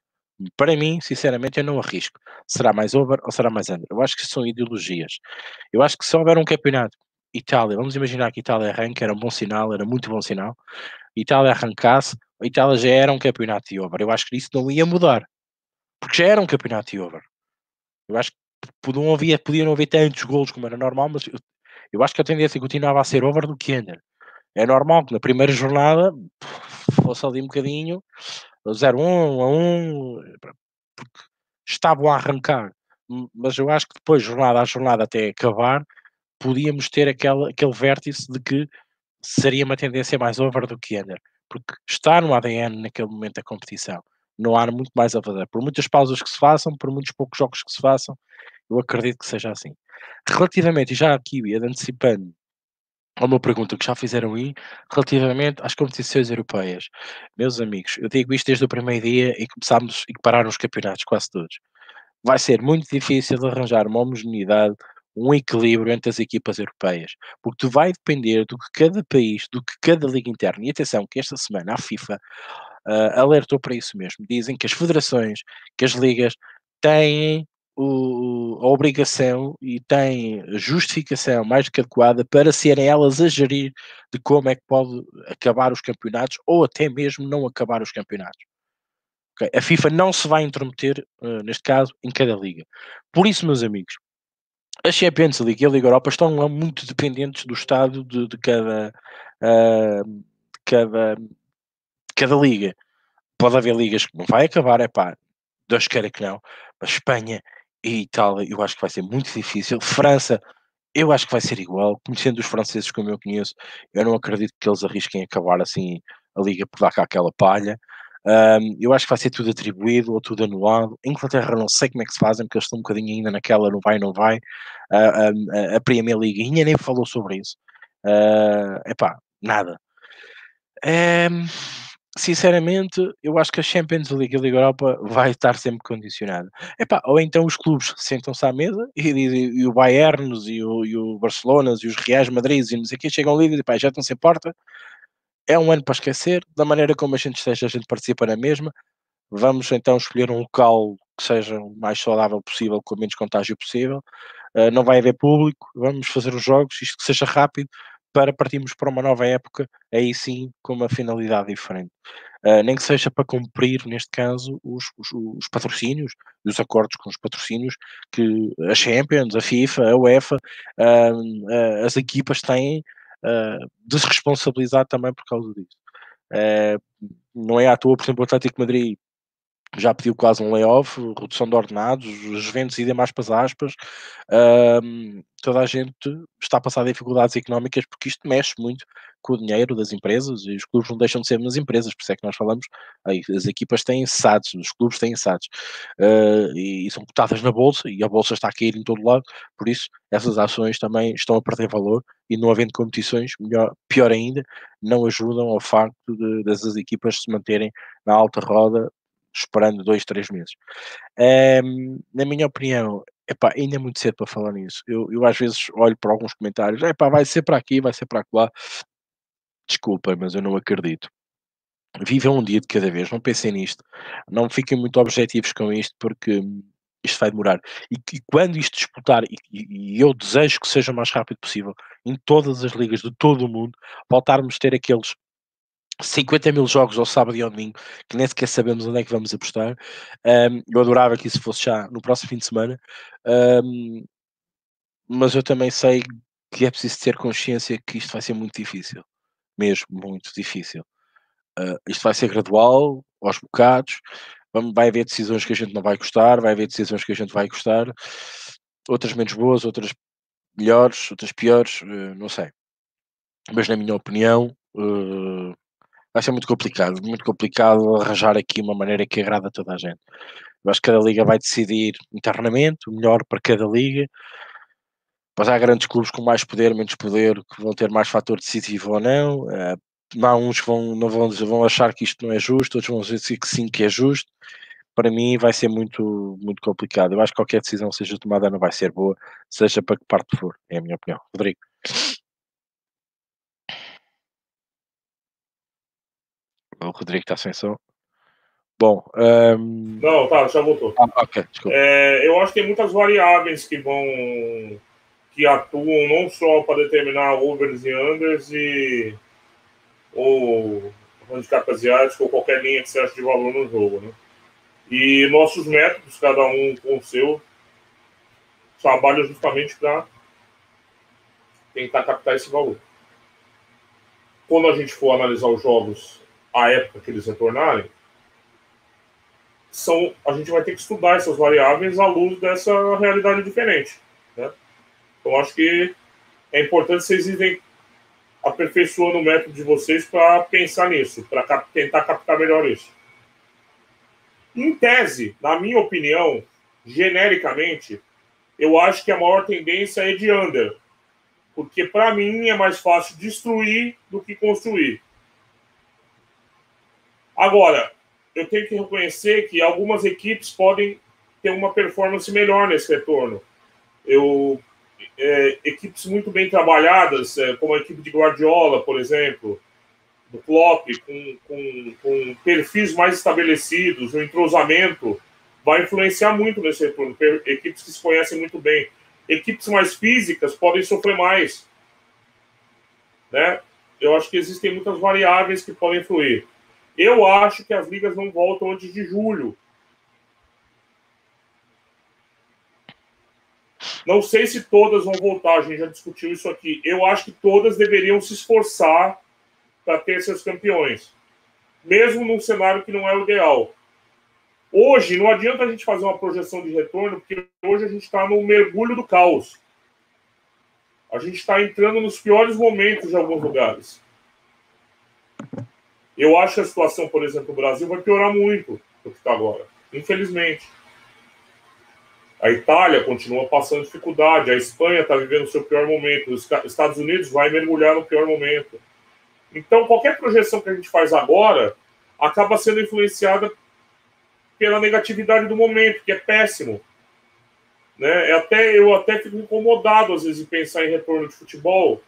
Para mim, sinceramente, eu não arrisco. Será mais over ou será mais under? Eu acho que são ideologias. Eu acho que se houver um campeonato, Itália, vamos imaginar que Itália arranca, era um bom sinal, era muito bom sinal. Itália arrancasse, a Itália já era um campeonato de over. Eu acho que isso não ia mudar. Porque já era um campeonato de over. Eu acho que podiam haver, podiam haver tantos golos como era normal, mas eu, eu acho que a tendência continuava a ser over do que under. É normal que na primeira jornada fosse ali um bocadinho 0-1, a 1, porque estavam a arrancar. Mas eu acho que depois, jornada a jornada até acabar, podíamos ter aquele, aquele vértice de que seria uma tendência mais over do que under porque está no ADN naquele momento da competição. Não há muito mais a fazer. Por muitas pausas que se façam, por muitos poucos jogos que se façam, eu acredito que seja assim. Relativamente, e já aqui antecipando a uma pergunta que já fizeram aí, relativamente às competições europeias. Meus amigos, eu digo isto desde o primeiro dia e começámos e pararam os campeonatos quase todos. Vai ser muito difícil arranjar uma homogeneidade um equilíbrio entre as equipas europeias, porque tu vai depender do que cada país, do que cada liga interna, e atenção que esta semana a FIFA uh, alertou para isso mesmo, dizem que as federações, que as ligas têm o, a obrigação e têm justificação mais do que adequada para serem elas a gerir de como é que pode acabar os campeonatos ou até mesmo não acabar os campeonatos. A FIFA não se vai intrometer, uh, neste caso, em cada liga. Por isso, meus amigos, a Champions League e a Liga Europa estão muito dependentes do estado de, de cada, uh, cada, cada liga. Pode haver ligas que não vai acabar, é pá, Deus queira que não. Mas Espanha e Itália, eu acho que vai ser muito difícil. França, eu acho que vai ser igual. Conhecendo os franceses como eu conheço, eu não acredito que eles arrisquem acabar assim a liga por dar cá aquela palha. Um, eu acho que vai ser tudo atribuído ou tudo anulado. Em Inglaterra não sei como é que se fazem, porque eles estão um bocadinho ainda naquela não vai, não vai. Uh, a Premier League ainda nem falou sobre isso. Uh, epá, nada. Um, sinceramente, eu acho que a Champions League e a Liga Europa vai estar sempre condicionada. Epá, ou então os clubes sentam-se à mesa e, e, e o Bayern e o, e o Barcelona e os Reais Madrid e não sei o que chegam ali e já não se importa, é um ano para esquecer, da maneira como a gente esteja, a gente participa na mesma. Vamos então escolher um local que seja o mais saudável possível, com o menos contágio possível. Uh, não vai haver público, vamos fazer os jogos, isto que seja rápido, para partirmos para uma nova época, aí sim com uma finalidade diferente. Uh, nem que seja para cumprir, neste caso, os, os, os patrocínios e os acordos com os patrocínios que a Champions, a FIFA, a UEFA, uh, as equipas têm uh, desresponsabilizado também por causa disso. Uh, não é à toa, por exemplo, o Atlético Madrid já pediu quase um layoff, redução de ordenados, os ventos e demais para as aspas, toda a gente está a passar dificuldades económicas porque isto mexe muito com o dinheiro das empresas e os clubes não deixam de ser nas empresas, por isso é que nós falamos, as equipas têm SADs, os clubes têm SADs. Uh, e, e, são cotadas na bolsa e a bolsa está a cair em todo lado, por isso essas ações também estão a perder valor e não havendo competições, melhor, pior ainda, não ajudam ao facto de, dessas equipas se manterem na alta roda esperando dois, três meses. Um, na minha opinião, epá, ainda é muito cedo para falar nisso. Eu, eu às vezes olho para alguns comentários, epá, vai ser para aqui, vai ser para lá. Desculpa, mas eu não acredito. Vivam um dia de cada vez, não pensem nisto. Não fiquem muito objetivos com isto, porque isto vai demorar. E, e quando isto disputar, e, e, eu desejo que seja o mais rápido possível, em todas as ligas de todo o mundo, voltarmos a ter aqueles 50 mil jogos ao sábado e ao domingo, que nem sequer sabemos onde é que vamos apostar. Um, eu adorava que isso fosse já no próximo fim de semana, um, mas eu também sei que é preciso ter consciência que isto vai ser muito difícil, mesmo muito difícil. Uh, isto vai ser gradual, aos bocados, vai haver decisões que a gente não vai gostar, vai haver decisões que a gente vai gostar, outras menos boas, outras melhores, outras piores, uh, não sei. Mas na minha opinião, uh, vai ser muito complicado, muito complicado arranjar aqui uma maneira que agrada a toda a gente. Eu acho que cada liga vai decidir internamente o melhor para cada liga. Mas há grandes clubes com mais poder, menos poder, que vão ter mais fator decisivo ou não. Uh, há uns que vão, não vão, vão achar que isto não é justo, outros vão dizer que sim, que é justo. Para mim vai ser muito, muito complicado. Eu acho que qualquer decisão seja tomada não vai ser boa, seja para que parte for, é a minha opinião. Rodrigo. O Rodrigo está sem som. Bom. Um... Não, tá, já voltou. Ah, ok, desculpa. É, eu acho que tem muitas variáveis que vão. que atuam não só para determinar overs e unders e ou handicap asiático, ou qualquer linha que você acha de valor no jogo. Né? E nossos métodos, cada um com o seu, trabalham justamente para tentar captar esse valor. Quando a gente for analisar os jogos à época que eles retornarem, são, a gente vai ter que estudar essas variáveis à luz dessa realidade diferente. Né? Então, acho que é importante vocês aperfeiçoando o método de vocês para pensar nisso, para cap tentar captar melhor isso. Em tese, na minha opinião, genericamente, eu acho que a maior tendência é de under. Porque para mim é mais fácil destruir do que construir. Agora, eu tenho que reconhecer que algumas equipes podem ter uma performance melhor nesse retorno. Eu é, equipes muito bem trabalhadas, é, como a equipe de Guardiola, por exemplo, do Klopp, com, com, com perfis mais estabelecidos, o entrosamento vai influenciar muito nesse retorno. Equipes que se conhecem muito bem. Equipes mais físicas podem sofrer mais. Né? Eu acho que existem muitas variáveis que podem influir. Eu acho que as ligas não voltam antes de julho. Não sei se todas vão voltar, a gente já discutiu isso aqui. Eu acho que todas deveriam se esforçar para ter seus campeões, mesmo num cenário que não é o ideal. Hoje, não adianta a gente fazer uma projeção de retorno, porque hoje a gente está no mergulho do caos. A gente está entrando nos piores momentos de alguns lugares. Eu acho que a situação, por exemplo, no Brasil vai piorar muito do que está agora, infelizmente. A Itália continua passando dificuldade, a Espanha está vivendo o seu pior momento, os Estados Unidos vai mergulhar no pior momento. Então, qualquer projeção que a gente faz agora acaba sendo influenciada pela negatividade do momento, que é péssimo. Né? É até, eu até fico incomodado, às vezes, em pensar em retorno de futebol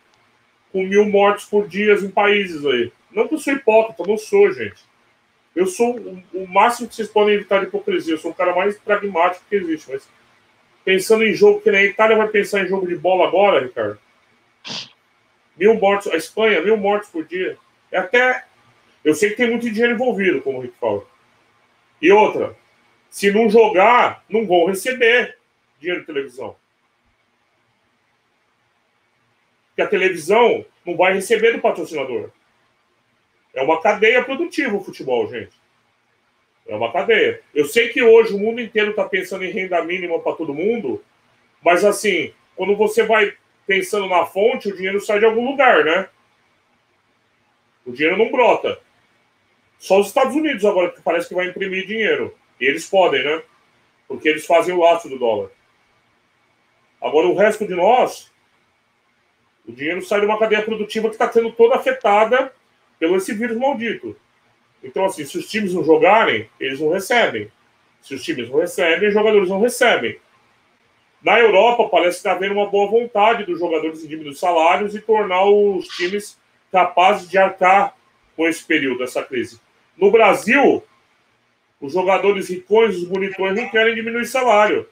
com mil mortes por dia em países aí. Não que eu sou hipócrita, não sou, gente. Eu sou o, o máximo que vocês podem evitar de hipocrisia. Eu sou o cara mais pragmático que existe, mas Pensando em jogo, que nem a Itália vai pensar em jogo de bola agora, Ricardo. Mil mortos, a Espanha, mil mortos por dia. É até. Eu sei que tem muito dinheiro envolvido, como o Rick fala. E outra, se não jogar, não vão receber dinheiro de televisão. Porque a televisão não vai receber do patrocinador. É uma cadeia produtiva o futebol, gente. É uma cadeia. Eu sei que hoje o mundo inteiro está pensando em renda mínima para todo mundo, mas assim, quando você vai pensando na fonte, o dinheiro sai de algum lugar, né? O dinheiro não brota. Só os Estados Unidos agora que parece que vai imprimir dinheiro. E eles podem, né? Porque eles fazem o laço do dólar. Agora o resto de nós, o dinheiro sai de uma cadeia produtiva que está sendo toda afetada pelo esse vírus maldito. Então, assim, se os times não jogarem, eles não recebem. Se os times não recebem, os jogadores não recebem. Na Europa, parece que está havendo uma boa vontade dos jogadores em diminuir salários e tornar os times capazes de arcar com esse período, essa crise. No Brasil, os jogadores ricões, os bonitões, não querem diminuir salário.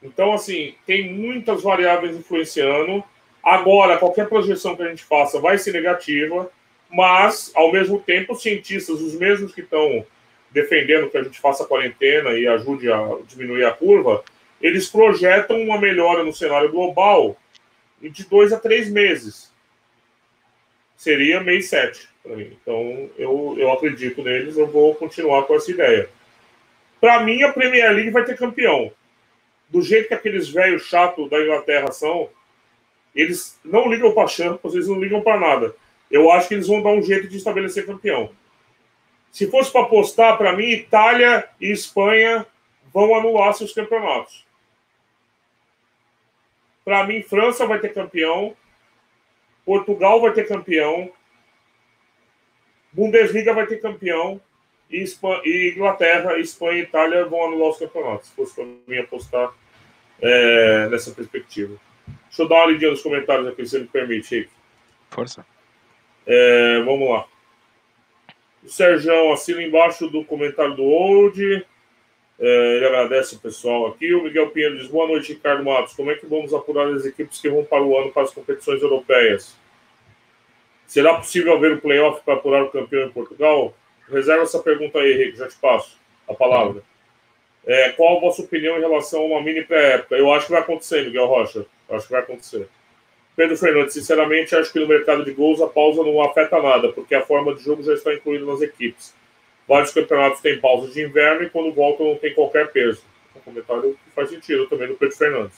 Então, assim, tem muitas variáveis influenciando. Agora, qualquer projeção que a gente faça vai ser negativa, mas, ao mesmo tempo, os cientistas, os mesmos que estão defendendo que a gente faça quarentena e ajude a diminuir a curva, eles projetam uma melhora no cenário global de dois a três meses. Seria mês sete para mim. Então, eu, eu acredito neles, eu vou continuar com essa ideia. Para mim, a Premier League vai ter campeão do jeito que aqueles velhos chatos da Inglaterra são, eles não ligam para Champions, eles não ligam para nada. Eu acho que eles vão dar um jeito de estabelecer campeão. Se fosse para apostar, para mim, Itália e Espanha vão anular seus campeonatos. Para mim, França vai ter campeão, Portugal vai ter campeão, Bundesliga vai ter campeão, e, Espanha, e Inglaterra, Espanha e Itália vão anular os campeonatos. Se fosse para mim apostar é, nessa perspectiva. Deixa eu dar uma lidinha nos comentários aqui, se me permite, Rick. Força. É, vamos lá. O Sérgio assina embaixo do comentário do Old. É, ele agradece o pessoal aqui. O Miguel Pinheiro diz: Boa noite, Ricardo Matos. Como é que vamos apurar as equipes que vão para o ano para as competições europeias? Será possível haver um playoff para apurar o campeão em Portugal? Reserva essa pergunta aí, Henrique, já te passo a palavra. É, qual a vossa opinião em relação a uma mini pré-época? Eu acho que vai acontecer, Miguel Rocha. Eu acho que vai acontecer. Pedro Fernandes, sinceramente, acho que no mercado de gols a pausa não afeta nada, porque a forma de jogo já está incluída nas equipes. Vários campeonatos têm pausa de inverno e quando voltam não tem qualquer peso. Um comentário que faz sentido também do Pedro Fernandes.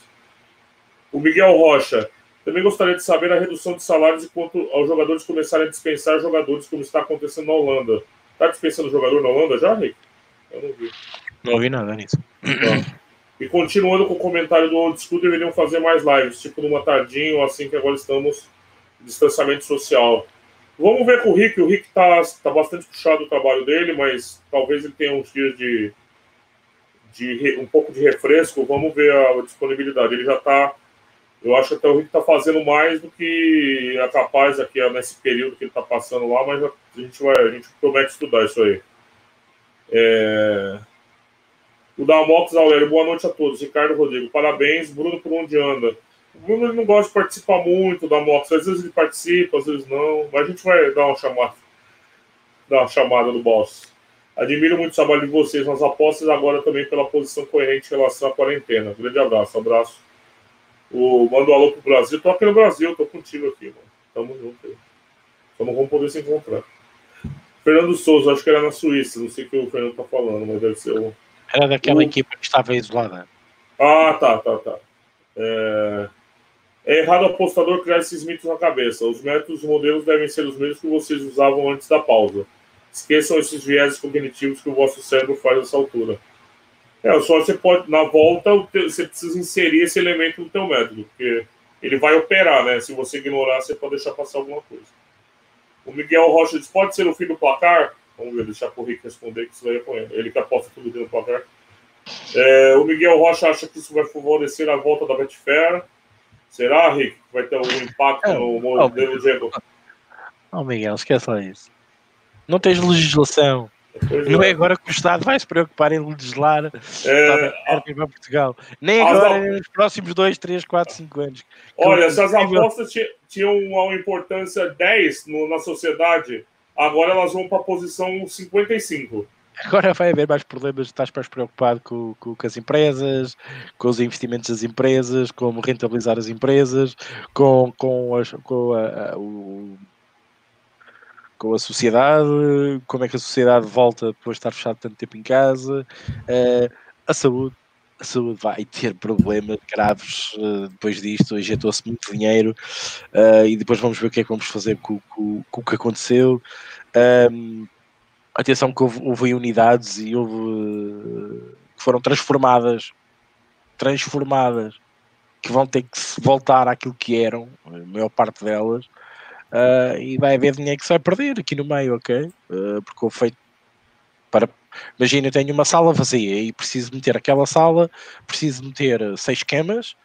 O Miguel Rocha, também gostaria de saber a redução de salários enquanto os jogadores começarem a dispensar jogadores, como está acontecendo na Holanda. Está dispensando jogador na Holanda já, Rick? Eu não vi. Não ouvi nada nisso. Tá. E continuando com o comentário do Old School, deveriam fazer mais lives, tipo numa tardinha ou assim que agora estamos distanciamento social. Vamos ver com o Rick. O Rick tá, tá bastante puxado o trabalho dele, mas talvez ele tenha uns dias de, de um pouco de refresco. Vamos ver a disponibilidade. Ele já tá. Eu acho até o Rick tá fazendo mais do que é capaz aqui nesse período que ele tá passando lá, mas a gente vai, a gente promete estudar isso aí. É... O Dalmox Aurélio, boa noite a todos. Ricardo Rodrigo, parabéns. Bruno, por onde anda? O Bruno ele não gosta de participar muito da Mox. Às vezes ele participa, às vezes não. Mas a gente vai dar uma chamada, dar uma chamada no boss. Admiro muito o trabalho de vocês nas apostas, agora também pela posição coerente em relação à quarentena. Grande abraço, abraço. O, manda um alô pro Brasil. Tô aqui no Brasil, tô contigo aqui, mano. Tamo junto aí. Só não vamos poder se encontrar. Fernando Souza, acho que era na Suíça, não sei o que o Fernando tá falando, mas deve ser o. Era daquela o... equipa que estava isolada. Ah, tá, tá, tá. É... é errado o apostador criar esses mitos na cabeça. Os métodos e modelos devem ser os mesmos que vocês usavam antes da pausa. Esqueçam esses viéses cognitivos que o vosso cérebro faz nessa altura. É, só você pode, na volta, você precisa inserir esse elemento no teu método, porque ele vai operar, né? Se você ignorar, você pode deixar passar alguma coisa. O Miguel Rocha diz, pode ser o fim do placar? Vamos ver, deixar o Rick responder, que isso vai com ele. Ele que aposta tudo no placar. É, o Miguel Rocha acha que isso vai favorecer a volta da Betfair. Será, Rick, que vai ter algum impacto é, no modelo Diego? Não, Miguel, esqueça isso. Não tens legislação. Pois não é. é agora que o Estado vai se preocupar em legislar é, para Portugal. Nem agora, nem nos próximos 2, 3, 4, 5 anos. Olha, se as apostas tinham uma importância 10 no, na sociedade, agora elas vão para a posição 55. Agora vai haver mais problemas, estás mais preocupado com, com, com, as empresas, com os investimentos das empresas, como rentabilizar as empresas, com, com, as, com a, a, o com a sociedade, como é que a sociedade volta depois de estar fechado tanto tempo em casa, uh, a saúde. Saúde vai ter problemas graves uh, depois disto, injetou-se muito dinheiro uh, e depois vamos ver o que é que vamos fazer com, com, com o que aconteceu. Um, atenção que houve, houve unidades e houve que foram transformadas transformadas que vão ter que voltar àquilo que eram, a maior parte delas, Uh, e vai haver dinheiro que se vai perder aqui no meio, ok? Uh, porque houve feito Para, imagina, eu tenho uma sala vazia e preciso meter aquela sala, preciso meter seis camas,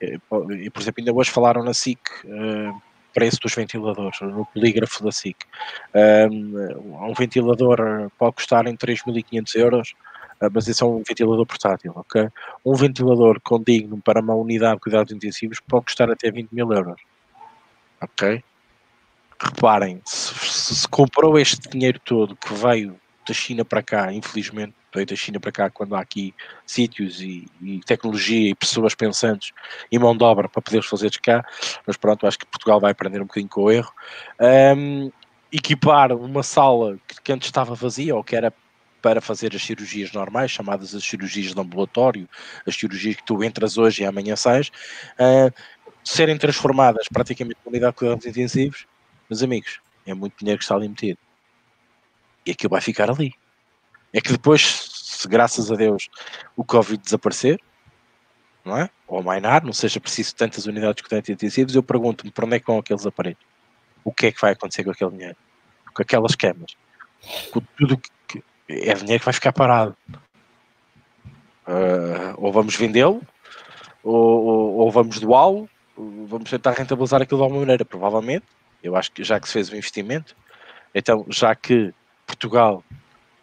e, por exemplo, ainda hoje falaram na SIC, uh, preço dos ventiladores, no polígrafo da SIC. Um, um ventilador pode custar em 3.500 euros, uh, mas esse é um ventilador portátil, ok? Um ventilador condigno para uma unidade de cuidados intensivos pode custar até 20 mil euros, ok? Reparem, se, se comprou este dinheiro todo que veio da China para cá, infelizmente, veio da China para cá quando há aqui sítios e, e, tecnologia e pessoas pensantes e mão de obra para poderes fazer de cá, mas pronto, acho que Portugal vai aprender um bocadinho com o erro. Um, equipar uma sala que, que antes estava vazia ou que era para fazer as cirurgias normais, chamadas as cirurgias de ambulatório, as cirurgias que tu entras hoje e amanhã sais, uh, serem transformadas praticamente em unidade de cuidados intensivos, meus amigos, é muito dinheiro que está ali metido e aquilo vai ficar ali. É que depois, se graças a Deus o Covid desaparecer, não é? Ou mainar, não seja preciso tantas unidades de cuidados intensivos, eu pergunto-me para onde é que vão aqueles aparelhos? O que é que vai acontecer com aquele dinheiro? Com aquelas camas? Com tudo que. É dinheiro que vai ficar parado. Uh, ou vamos vendê-lo, ou, ou, ou, vamos doá-lo, vamos tentar rentabilizar aquilo de alguma maneira. Provavelmente, eu acho que já que se fez o investimento, então já que Portugal,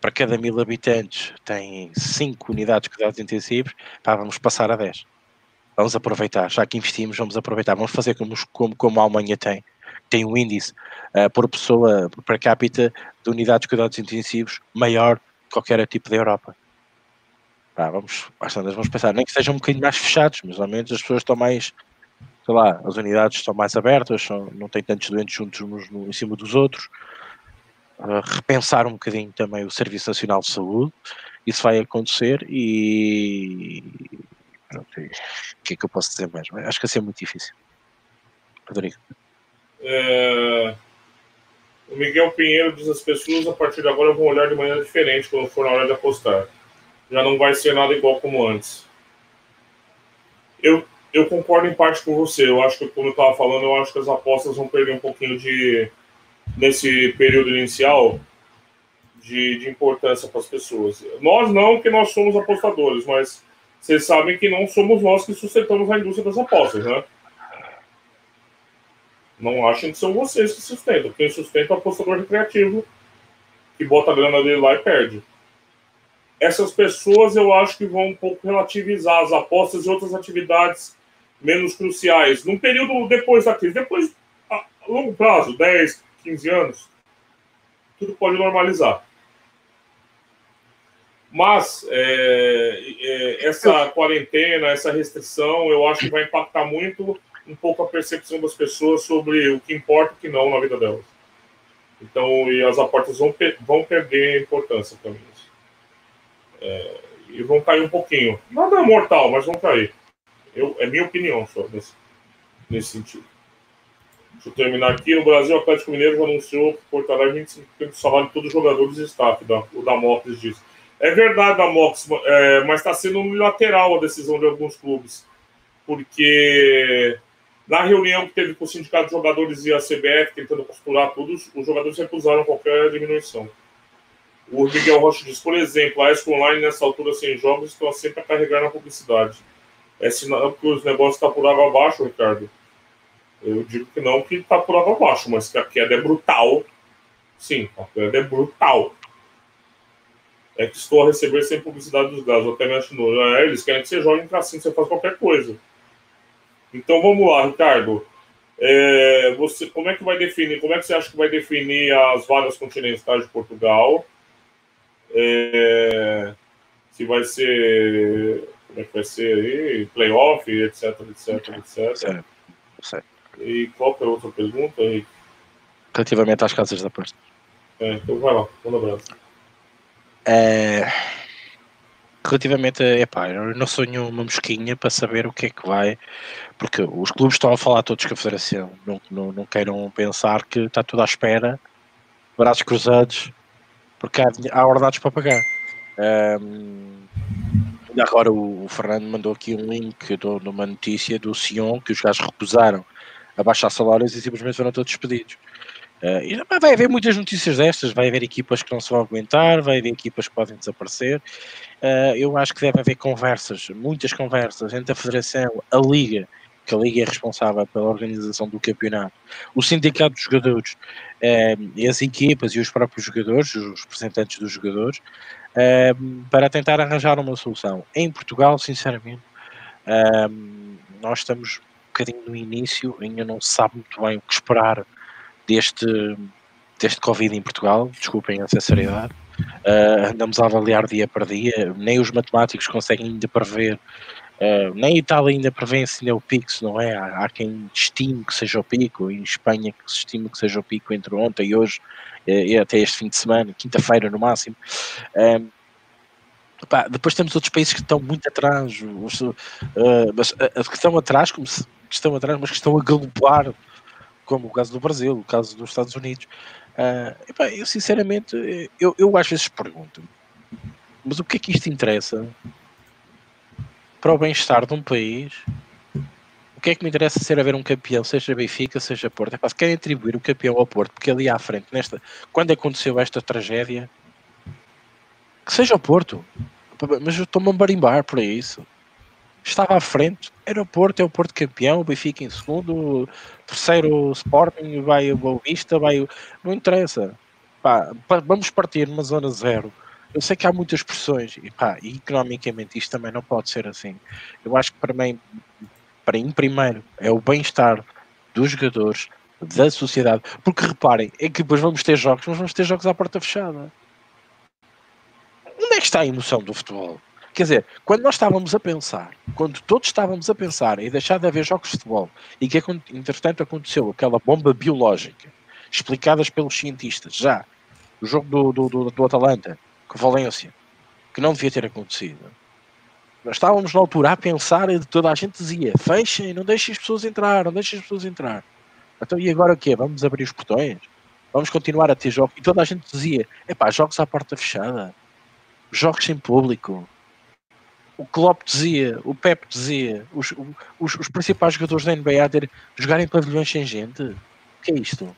para cada mil habitantes, tem 5 unidades de cuidados intensivos, pá, vamos passar a 10. Vamos aproveitar, já que investimos, vamos aproveitar. Vamos fazer como, como, como a Alemanha tem. Tem um índice uh, por pessoa, per capita, de unidades de cuidados intensivos maior que qualquer tipo da Europa. Pá, vamos, vamos pensar, nem que sejam um bocadinho mais fechados, mas ao menos as pessoas estão mais, sei lá, as unidades estão mais abertas, são, não tem tantos doentes juntos uns no, em cima dos outros repensar um bocadinho também o Serviço Nacional de Saúde. Isso vai acontecer e. Pronto, o que é que eu posso dizer mais? Acho que vai ser muito difícil. Rodrigo. É... O Miguel Pinheiro diz as pessoas a partir de agora vão olhar de maneira diferente quando for na hora de apostar. Já não vai ser nada igual como antes. Eu, eu concordo em parte com você. Eu acho que, como eu estava falando, eu acho que as apostas vão perder um pouquinho de, nesse período inicial de, de importância para as pessoas. Nós não, que nós somos apostadores, mas vocês sabem que não somos nós que sustentamos a indústria das apostas, né? Não achem que são vocês que sustentam. Quem sustenta é o apostador recreativo, que bota a grana dele lá e perde. Essas pessoas eu acho que vão um pouco relativizar as apostas e outras atividades menos cruciais. Num período depois da crise, depois, a longo prazo, 10, 15 anos, tudo pode normalizar. Mas é, é, essa quarentena, essa restrição, eu acho que vai impactar muito um pouco a percepção das pessoas sobre o que importa e o que não na vida delas. Então, e as aportas vão, vão perder importância também. É, e vão cair um pouquinho. Nada mortal, mas vão cair. Eu, é minha opinião só nesse, nesse sentido. Deixa eu terminar aqui. No Brasil, o Atlético Mineiro anunciou que cortará 25% do salário de todos os jogadores e staff. Da, o Damocles diz. É verdade, Damocles, é, mas está sendo unilateral a decisão de alguns clubes. Porque na reunião que teve com o Sindicato de Jogadores e a CBF, tentando costurar todos, os jogadores recusaram qualquer diminuição. O Miguel Rocha diz, por exemplo, a ESCO Online, nessa altura sem jogos, estão sempre a carregar na publicidade. É sinal que os negócios estão por água abaixo, Ricardo. Eu digo que não, que está por água abaixo, mas que a queda é brutal. Sim, a queda é brutal. É que estou a receber sem publicidade dos gás. até me acho é, Eles querem que você jogue em cassinho, você faz qualquer coisa. Então vamos lá, Ricardo. É, você, como é que vai definir? Como é que você acha que vai definir as vagas continentais de Portugal? É, se vai ser como é que vai ser aí, playoff, etc, etc, etc. Certo. certo. E qual que é a outra pergunta? aí? Relativamente às casas de apostas. É, então vai lá, um abraço. É, relativamente a. Epá, eu não sonho uma mosquinha para saber o que é que vai. Porque os clubes estão a falar todos com a Federação. Não, não, não queiram pensar que está tudo à espera, braços cruzados, porque há, há ordenados para pagar. Um, agora o, o, Fernando mandou aqui um link de uma notícia do Sion que os gajos recusaram a baixar salários e simplesmente foram todos despedidos. Uh, vai haver muitas notícias destas, vai haver equipas que não se vão aguentar, vai haver equipas que podem desaparecer. Uh, eu acho que deve haver conversas, muitas conversas entre a Federação, a Liga, que a Liga é responsável pela organização do campeonato, o sindicato dos jogadores, uh, as equipas e os próprios jogadores, os representantes dos jogadores, para tentar arranjar uma solução. Em Portugal, sinceramente, nós estamos bocadinho no início, ainda não se sabe muito bem o que esperar deste, deste Covid em Portugal, desculpem a sinceridade, uh, andamos a avaliar dia para dia, nem os matemáticos conseguem ainda prever, uh, nem a Itália ainda prevê se ainda é o pico, não é? Há, há, quem estime que seja o pico, em Espanha que se estima que seja o pico entre ontem e hoje, uh, e até este fim de semana, quinta-feira no máximo. Pá, depois temos outros países que estão muito atrás, uh, mas uh, que estão atrás, como se, que estão atrás, mas que estão a galopar como o caso do Brasil, o caso dos Estados Unidos. Uh, epá, eu sinceramente, eu, eu às vezes pergunto, mas o que é que isto interessa para o bem-estar de um país? O que é que me interessa ser haver um campeão, seja Benfica, seja Porto? Epá, se querem atribuir o campeão ao Porto, porque ali à frente, nesta, quando aconteceu esta tragédia, que seja o Porto. Mas eu estou-me a barimbar por isso estava à frente, era o Porto, é o Porto campeão, o Benfica em segundo, terceiro Sporting, vai o Boa Vista, vai o... Não interessa. Pá, vamos partir numa zona zero. Eu sei que há muitas pressões e, pá, economicamente isto também não pode ser assim. Eu acho que para mim, para mim primeiro, é o bem-estar dos jogadores, da sociedade. Porque reparem, é que depois vamos ter jogos, mas vamos ter jogos à porta fechada. Onde é que está a emoção do futebol? Quer dizer, quando nós estávamos a pensar, quando todos estávamos a pensar em deixar de haver jogos de futebol e que entretanto aconteceu aquela bomba biológica explicadas pelos cientistas já, o jogo do, do, do, do Atalanta com Valência, que não devia ter acontecido. Nós estávamos na altura a pensar e toda a gente dizia: fechem, não deixem as pessoas entrar, não deixem as pessoas entrar. Então, e agora o quê? Vamos abrir os portões? Vamos continuar a ter jogos? E toda a gente dizia: é pá, jogos à porta fechada, jogos sem público, o Klopp dizia, o Pep dizia, os, os, os principais jogadores da NBA ter, jogarem pavilhões sem gente. O que é isto?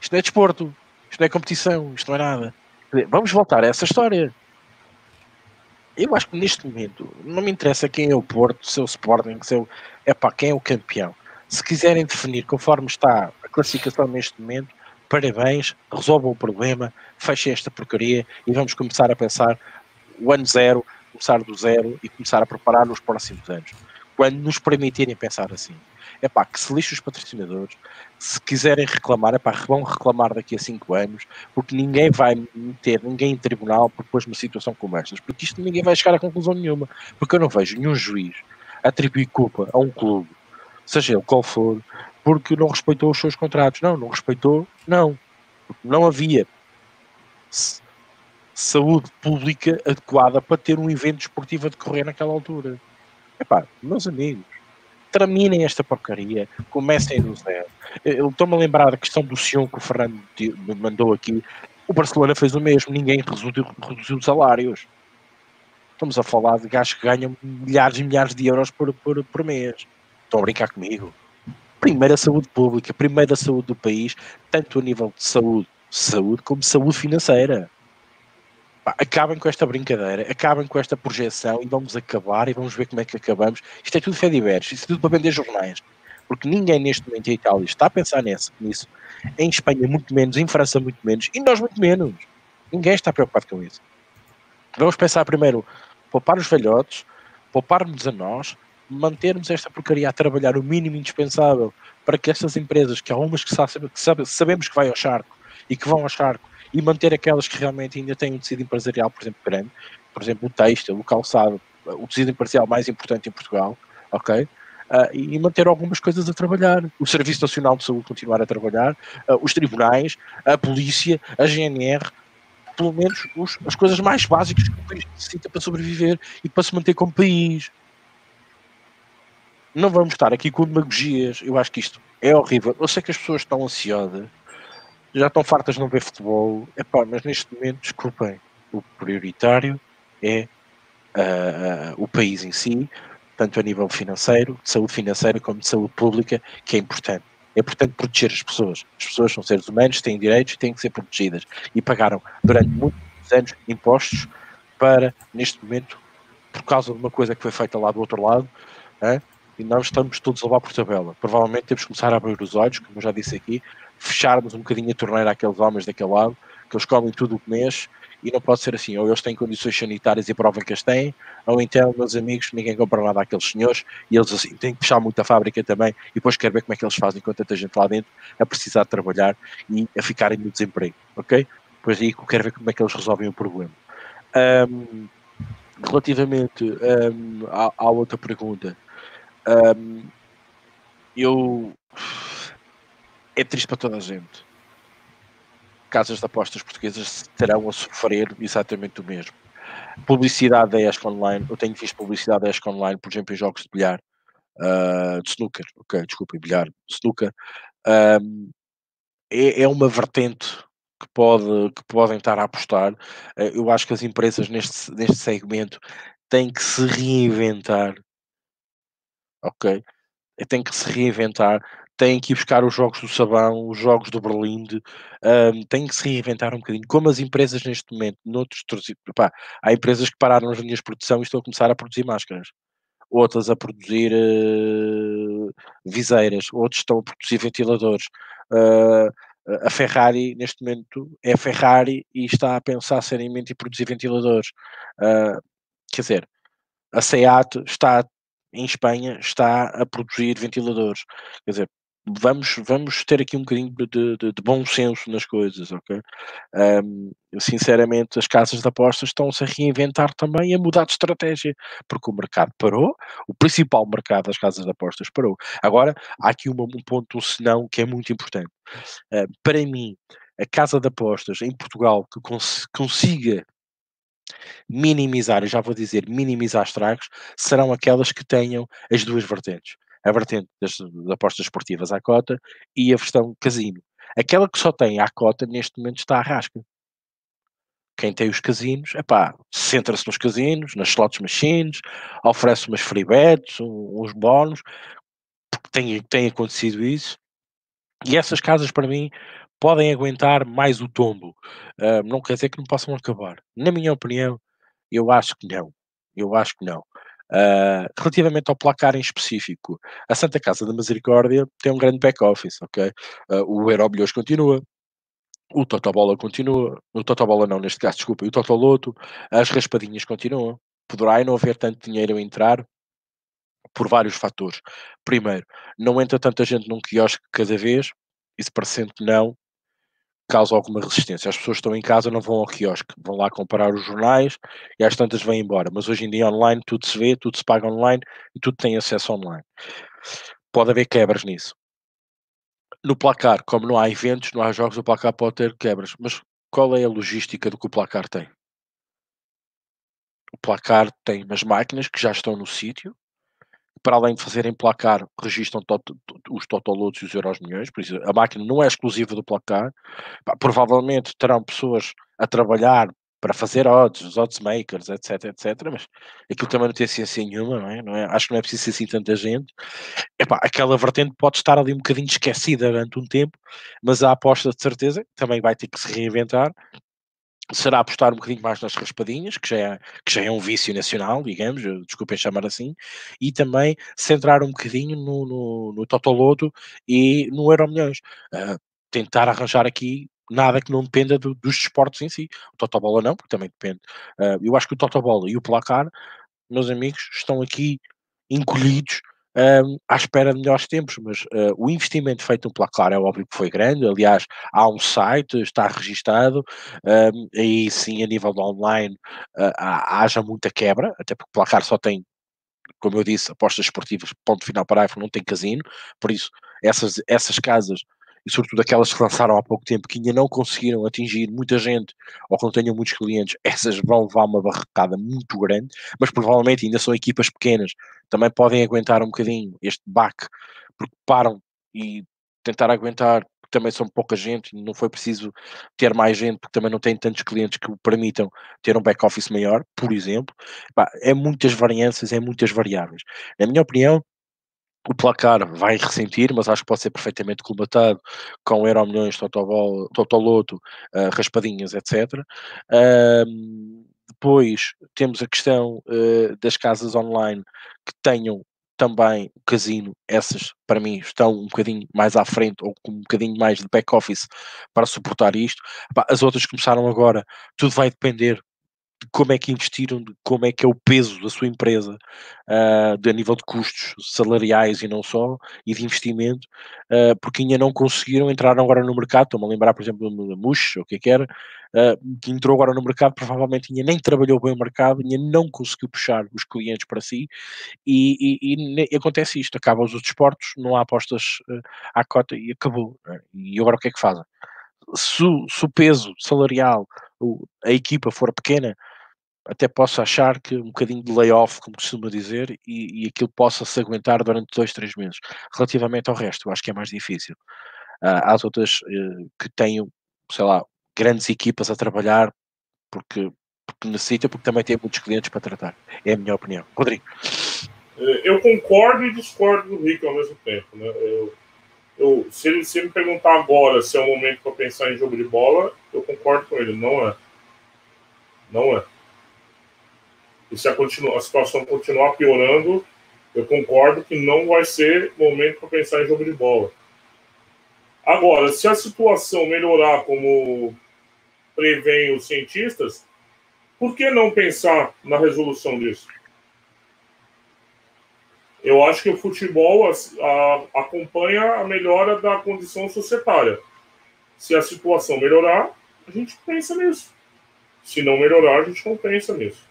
Isto não é desporto, isto não é competição, isto não é nada. Vamos voltar a essa história. Eu acho que neste momento não me interessa quem é o Porto, seu Sporting, seu. É para quem é o campeão. Se quiserem definir conforme está a classificação neste momento, parabéns, resolvam o problema, fechem esta porcaria e vamos começar a pensar o ano zero começar do zero e começar a preparar nos próximos anos. Quando nos permitirem pensar assim. É pá, que se lixe os patrocinadores. Se quiserem reclamar, é pá, vão reclamar daqui a 5 anos, porque ninguém vai meter ninguém em tribunal por depois uma situação como estas, porque isto ninguém vai chegar a conclusão nenhuma. Porque eu não vejo nenhum juiz atribuir culpa a um clube, seja ele qual for, porque não respeitou os seus contratos. Não, não respeitou, não. Não havia saúde pública adequada para ter um evento esportivo a decorrer naquela altura. Epá, meus amigos, terminem esta porcaria, comecem do zero. Eu estou-me a lembrar da questão do Sion que o Fernando me mandou aqui. O Barcelona fez o mesmo, ninguém reduziu, reduziu os salários. Estamos a falar de gajos que ganham milhares e milhares de euros por, por, por mês. Estão a brincar comigo? Primeiro a saúde pública, primeiro a saúde do país, tanto a nível de saúde, saúde como saúde financeira Acabem com esta brincadeira, acabem com esta projeção e vamos acabar e vamos ver como é que acabamos. Isto é tudo fé diverso, isto é tudo para vender jornais. Porque ninguém neste momento em Itália está a pensar nisso, nisso. Em Espanha, muito menos, em França, muito menos, e nós, muito menos. Ninguém está preocupado com isso. Vamos pensar primeiro, poupar os velhotes, pouparmos a nós, mantermos esta porcaria a trabalhar o mínimo indispensável para que estas empresas, que há umas que, sabe, que sabe, sabemos que vai ao charco e que vão ao charco, e manter aquelas que realmente ainda têm um tecido empresarial, por exemplo, grande, por exemplo, o têxtil, o calçado, o tecido empresarial mais importante em Portugal, ok? Uh, e manter algumas coisas a trabalhar. O Serviço Nacional de Saúde continuar a trabalhar, uh, os tribunais, a polícia, a GNR, pelo menos os, as coisas mais básicas que o país necessita para sobreviver e para se manter como país. Não vamos estar aqui com demagogias. Eu acho que isto é horrível. Eu sei que as pessoas estão ansiosas já estão fartas de não ver futebol. Epá, mas neste momento, desculpem, o prioritário é uh, o país em si, tanto a nível financeiro, de saúde financeira, como de saúde pública, que é importante. É importante proteger as pessoas. As pessoas são seres humanos, têm direitos e têm que ser protegidas. E pagaram durante muitos anos impostos para, neste momento, por causa de uma coisa que foi feita lá do outro lado, hein? e nós estamos todos a levar por tabela. Provavelmente temos que começar a abrir os olhos, como eu já disse aqui, fecharmos um bocadinho a torneira àqueles homens daquele lado, que eles comem tudo o que mexe, e não pode ser assim, ou eles têm condições sanitárias e provam que as têm, ou então, meus amigos, ninguém compra nada àqueles senhores, e eles assim, têm que fechar muita fábrica também, e depois quero ver como é que eles fazem com tanta gente lá dentro, a precisar de trabalhar e a ficarem no desemprego, ok? Pois aí quero ver como é que eles resolvem o problema. Um, relativamente um, à, à, outra pergunta, um, eu é triste para toda a gente casas de apostas portuguesas terão a sofrer exatamente o mesmo. Publicidade da ESC Online, eu tenho visto publicidade da ESC Online, por exemplo, em jogos de bilhar, uh, de snooker, ok, desculpa, bilhar, snooker, um, é, é, uma vertente que, pode, que podem estar a apostar. Uh, eu acho que as empresas neste, neste segmento têm que se reinventar, ok? Têm que se reinventar, têm que ir buscar os jogos do Sabão, os jogos do Berlinde, um, têm que se reinventar um bocadinho, como as empresas neste momento, noutros, pá, há empresas que pararam as linhas de produção e estão a começar a produzir máscaras, outras a produzir uh, viseiras, outros estão a produzir ventiladores. Uh, a Ferrari, neste momento, é Ferrari e está a pensar seriamente em produzir ventiladores. Uh, quer dizer, a SEAT está em Espanha está a produzir ventiladores. Quer dizer, vamos, vamos ter aqui um bocadinho de, de, de bom senso nas coisas, ok? Um, sinceramente, as casas de apostas estão-se a reinventar também e a mudar de estratégia, porque o mercado parou, o principal mercado das casas de apostas parou. Agora, há aqui uma, um ponto, um senão, que é muito importante. Uh, para mim, a casa de apostas em Portugal que cons consiga minimizar, eu já vou dizer, minimizar estragos, serão aquelas que tenham as duas vertentes a vertente das, das apostas esportivas à cota e a versão casino. Aquela que só tem à cota, neste momento está à rasca. Quem tem os casinos, epá, centra-se nos casinos, nas slots machines, oferece umas free bets, uns bónus, porque tem, tem acontecido isso. E essas casas, para mim, podem aguentar mais o tombo. Uh, não quer dizer que não possam acabar. Na minha opinião, eu acho que não. Eu acho que não. Uh, relativamente ao placar em específico, a Santa Casa da Misericórdia tem um grande back-office, ok? Uh, o Eurobilhões continua, o Totobola continua, o Totobola não, neste caso, desculpa, o Totoloto, as raspadinhas continuam. Poderá não haver tanto dinheiro a entrar por vários fatores. Primeiro, não entra tanta gente num quiosque cada vez, isso parecendo que não, causa alguma resistência. As pessoas estão em casa, não vão ao quiosque, vão lá comprar os jornais e às tantas vêm embora. Mas hoje em dia online tudo se vê, tudo se paga online e tudo tem acesso online. Pode haver quebras nisso. No placar, como não há eventos, não há jogos, o placar pode ter quebras. Mas qual é a logística do que o placar tem? O placar tem umas máquinas que já estão no sítio, para além de fazerem placar, registram tot, os totolotos e os euros milhões, por isso a máquina não é exclusiva do placar. Provavelmente terão pessoas a trabalhar para fazer odds, os odds makers, etc, etc, mas aquilo também não tem ciência nenhuma, não é? Não é? Acho que não é preciso ser assim tanta gente. Epá, aquela vertente pode estar ali um bocadinho esquecida durante um tempo, mas a aposta de certeza também vai ter que se reinventar será apostar um bocadinho mais nas raspadinhas, que já é, que já é um vício nacional, digamos, desculpem chamar assim, e também centrar um bocadinho no, no, no Totoloto e no Euro Milhões. Uh, tentar arranjar aqui nada que não dependa do, dos desportos em si. O Totobola não, porque também depende. Uh, eu acho que o Totobola e o Placar, meus amigos, estão aqui encolhidos um, à espera de melhores tempos, mas uh, o investimento feito no placar é óbvio que foi grande, aliás, há um site, está registado, um, aí sim, a nível de online, uh, haja muita quebra, até porque placar só tem, como eu disse, apostas esportivas, ponto final parágrafo, não tem casino, por isso essas, essas casas e sobretudo aquelas que lançaram há pouco tempo que ainda não conseguiram atingir muita gente ou que não tenham muitos clientes, essas vão levar uma barricada muito grande, mas provavelmente ainda são equipas pequenas, também podem aguentar um bocadinho este baque, porque param e tentar aguentar também são pouca gente, não foi preciso ter mais gente, porque também não tem tantos clientes que o permitam ter um back-office maior, por exemplo. é muitas variâncias, é muitas variáveis. Na minha opinião, o placar vai ressentir, mas acho que pode ser perfeitamente colmatado com Euro Milhões, Totoloto, uh, raspadinhas, etc. Uh, depois temos a questão uh, das casas online que tenham também o casino, essas para mim estão um bocadinho mais à frente ou com um bocadinho mais de back-office para suportar isto. As outras começaram agora, tudo vai depender de como é que investiram, de como é que é o peso da sua empresa, uh, de, a nível de custos salariais e não só, e de investimento, uh, porque ainda não conseguiram entrar agora no mercado, estou-me a lembrar, por exemplo, da Mush, ou o que é que era, uh, que entrou agora no mercado, provavelmente ainda nem trabalhou bem o mercado, ainda não conseguiu puxar os clientes para si, e, e, e acontece isto, acabam os outros esportes, não há apostas à cota e acabou. Né? E agora o que é que fazem? Se, se o peso salarial, a equipa for pequena, até posso achar que um bocadinho de layoff, como costuma dizer, e, e aquilo possa se aguentar durante dois, três meses. Relativamente ao resto, eu acho que é mais difícil. Uh, há outras uh, que tenham, sei lá, grandes equipas a trabalhar porque, porque necessita, porque também tem muitos clientes para tratar. É a minha opinião. Rodrigo. Eh, eu concordo e discordo do Rico ao mesmo tempo. Né? Eu, eu, se, ele, se me perguntar agora se é o momento para pensar em jogo de bola, eu concordo com ele. Não é. Não é. E se a, a situação continuar piorando, eu concordo que não vai ser momento para pensar em jogo de bola. Agora, se a situação melhorar como preveem os cientistas, por que não pensar na resolução disso? Eu acho que o futebol a, a, acompanha a melhora da condição societária. Se a situação melhorar, a gente pensa nisso. Se não melhorar, a gente não pensa nisso.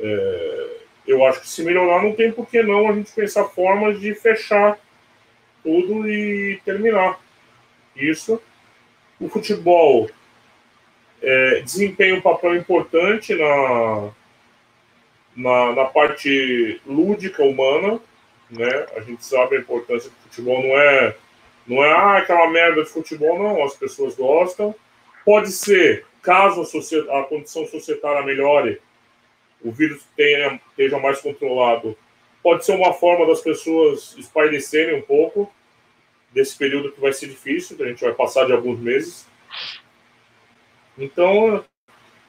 É, eu acho que se melhorar, não tem por que não a gente pensar formas de fechar tudo e terminar. Isso. O futebol é, desempenha um papel importante na, na, na, parte lúdica humana, né? A gente sabe a importância do futebol, não é, não é ah, aquela merda de futebol, não. As pessoas gostam. Pode ser, caso a, a condição societária melhore, o vírus tenha, esteja mais controlado, pode ser uma forma das pessoas espairecerem um pouco desse período que vai ser difícil, que a gente vai passar de alguns meses. Então,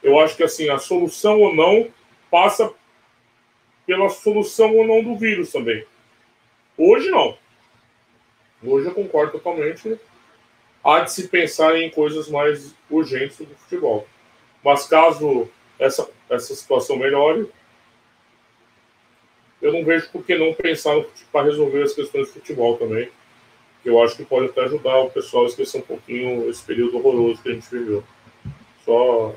eu acho que assim, a solução ou não passa pela solução ou não do vírus também. Hoje não. Hoje eu concordo totalmente. Há de se pensar em coisas mais urgentes do futebol. Mas caso essa, essa situação melhore, eu não vejo por que não pensar para resolver as questões de futebol também. Que eu acho que pode até ajudar o pessoal a esquecer um pouquinho esse período horroroso que a gente viveu. Só,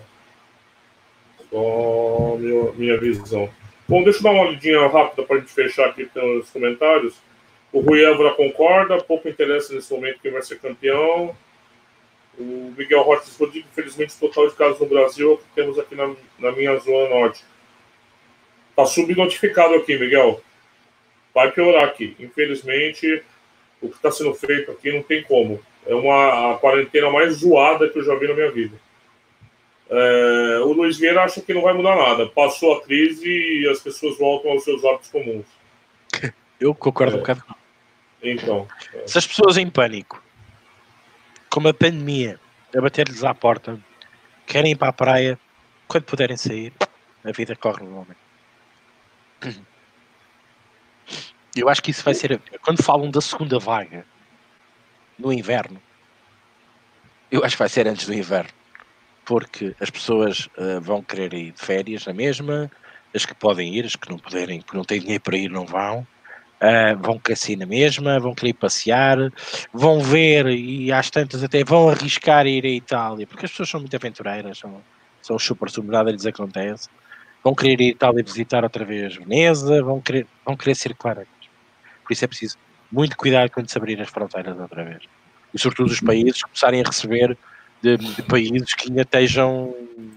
só minha, minha visão. Bom, deixa eu dar uma olhadinha rápida para a gente fechar aqui os comentários. O Rui Évora concorda, pouco interessa nesse momento quem vai ser campeão. O Miguel Rocha Rodrigo, infelizmente, o total de casos no Brasil é o que temos aqui na, na minha zona norte. Está subnotificado aqui, Miguel. Vai piorar aqui. Infelizmente, o que está sendo feito aqui não tem como. É uma a quarentena mais zoada que eu já vi na minha vida. É, o Luiz Vieira acha que não vai mudar nada. Passou a crise e as pessoas voltam aos seus hábitos comuns. Eu concordo é. um bocado. Então. É. Se as pessoas em pânico como a pandemia a bater-lhes à porta, querem ir para a praia, quando puderem sair, a vida corre normalmente. Eu acho que isso vai ser. Quando falam da segunda vaga no inverno, eu acho que vai ser antes do inverno, porque as pessoas uh, vão querer ir de férias na mesma, as que podem ir, as que não puderem, que não têm dinheiro para ir, não vão. Uh, vão crescer na mesma, vão querer passear, vão ver e às tantas até vão arriscar ir à Itália, porque as pessoas são muito aventureiras, são, são super submersadas, lhes acontece. Vão querer ir à Itália visitar outra vez Veneza, vão querer, vão querer circular. Por isso é preciso muito cuidado quando se abrir as fronteiras outra vez. E sobretudo os países começarem a receber de, de países que ainda estejam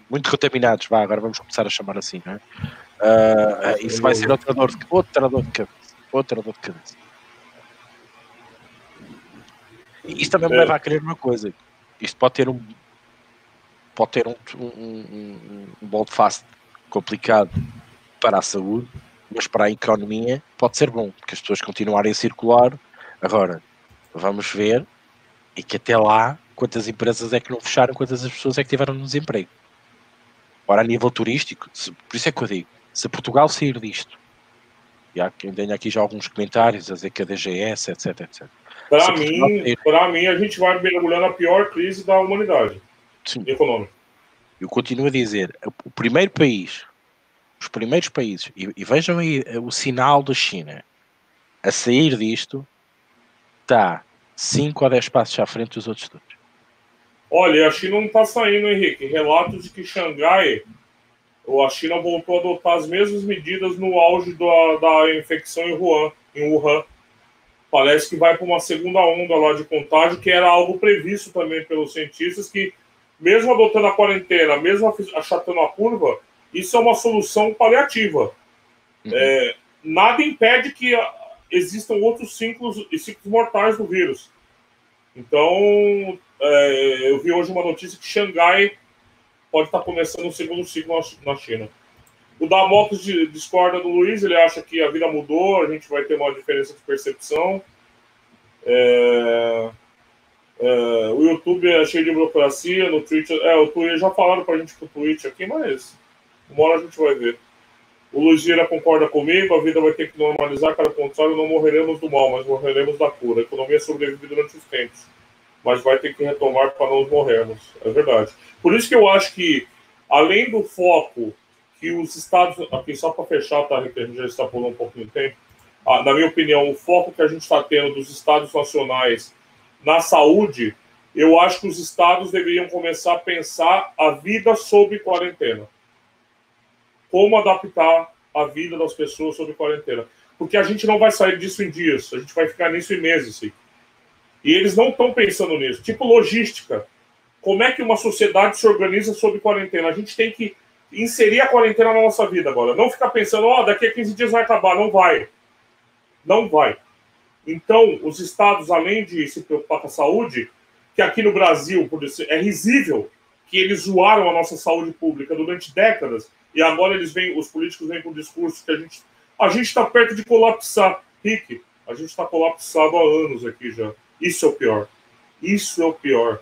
muito contaminados. Vá, agora vamos começar a chamar assim, não é? Uh, isso vai ser outra dor de, outra dor de cabeça outra dor de cabeça. Isto também me leva a querer uma coisa. Isto pode ter um pode ter um, um, um, um fast complicado para a saúde, mas para a economia pode ser bom, porque as pessoas continuarem a circular. Agora, vamos ver, e que até lá, quantas empresas é que não fecharam, quantas as pessoas é que tiveram no desemprego. Ora, a nível turístico, se, por isso é que eu digo, se Portugal sair disto, já que tenho aqui já alguns comentários a dizer que a DGS, etc, etc. Para mim, sair... para mim, a gente vai mergulhar na pior crise da humanidade Sim. econômica. Eu continuo a dizer, o primeiro país, os primeiros países, e, e vejam aí o sinal da China, a sair disto, está 5 a 10 passos à frente dos outros todos. Olha, a China não está saindo, Henrique. Relatos de que Xangai, ou a China voltou a adotar as mesmas medidas no auge da, da infecção em Wuhan, em Wuhan. Parece que vai para uma segunda onda lá de contágio, que era algo previsto também pelos cientistas, que mesmo adotando a quarentena, mesmo achatando a curva, isso é uma solução paliativa. Uhum. É, nada impede que existam outros ciclos e ciclos mortais do vírus. Então, é, eu vi hoje uma notícia que Xangai pode estar começando o segundo ciclo na China. O Damocles discorda do Luiz, ele acha que a vida mudou, a gente vai ter uma diferença de percepção. É, é, o YouTube é cheio de burocracia, no Twitter. É, o Twitter já falaram pra gente pro Twitch aqui, mas uma hora a gente vai ver. O Luiz Gira concorda comigo, a vida vai ter que normalizar, cara contrário, não morreremos do mal, mas morreremos da cura. A economia sobrevive durante os tempos mas vai ter que retomar para não morrermos. É verdade. Por isso que eu acho que, além do foco que os estados. Aqui, só para fechar, tá, a gente já está por um pouco de tempo. Ah, na minha opinião, o foco que a gente está tendo dos estados nacionais na saúde, eu acho que os estados deveriam começar a pensar a vida sob quarentena. Como adaptar a vida das pessoas sob quarentena. Porque a gente não vai sair disso em dias, a gente vai ficar nisso em meses. Sim. E eles não estão pensando nisso. Tipo logística. Como é que uma sociedade se organiza sob quarentena? A gente tem que inserir a quarentena na nossa vida agora. Não ficar pensando, ó, oh, daqui a 15 dias vai acabar. Não vai. Não vai. Então, os estados, além de se preocupar com a saúde, que aqui no Brasil é risível que eles zoaram a nossa saúde pública durante décadas e agora eles vêm, os políticos vêm com o discurso que a gente a gente está perto de colapsar. Rick, a gente está colapsado há anos aqui já. Isso é o pior. Isso é o pior.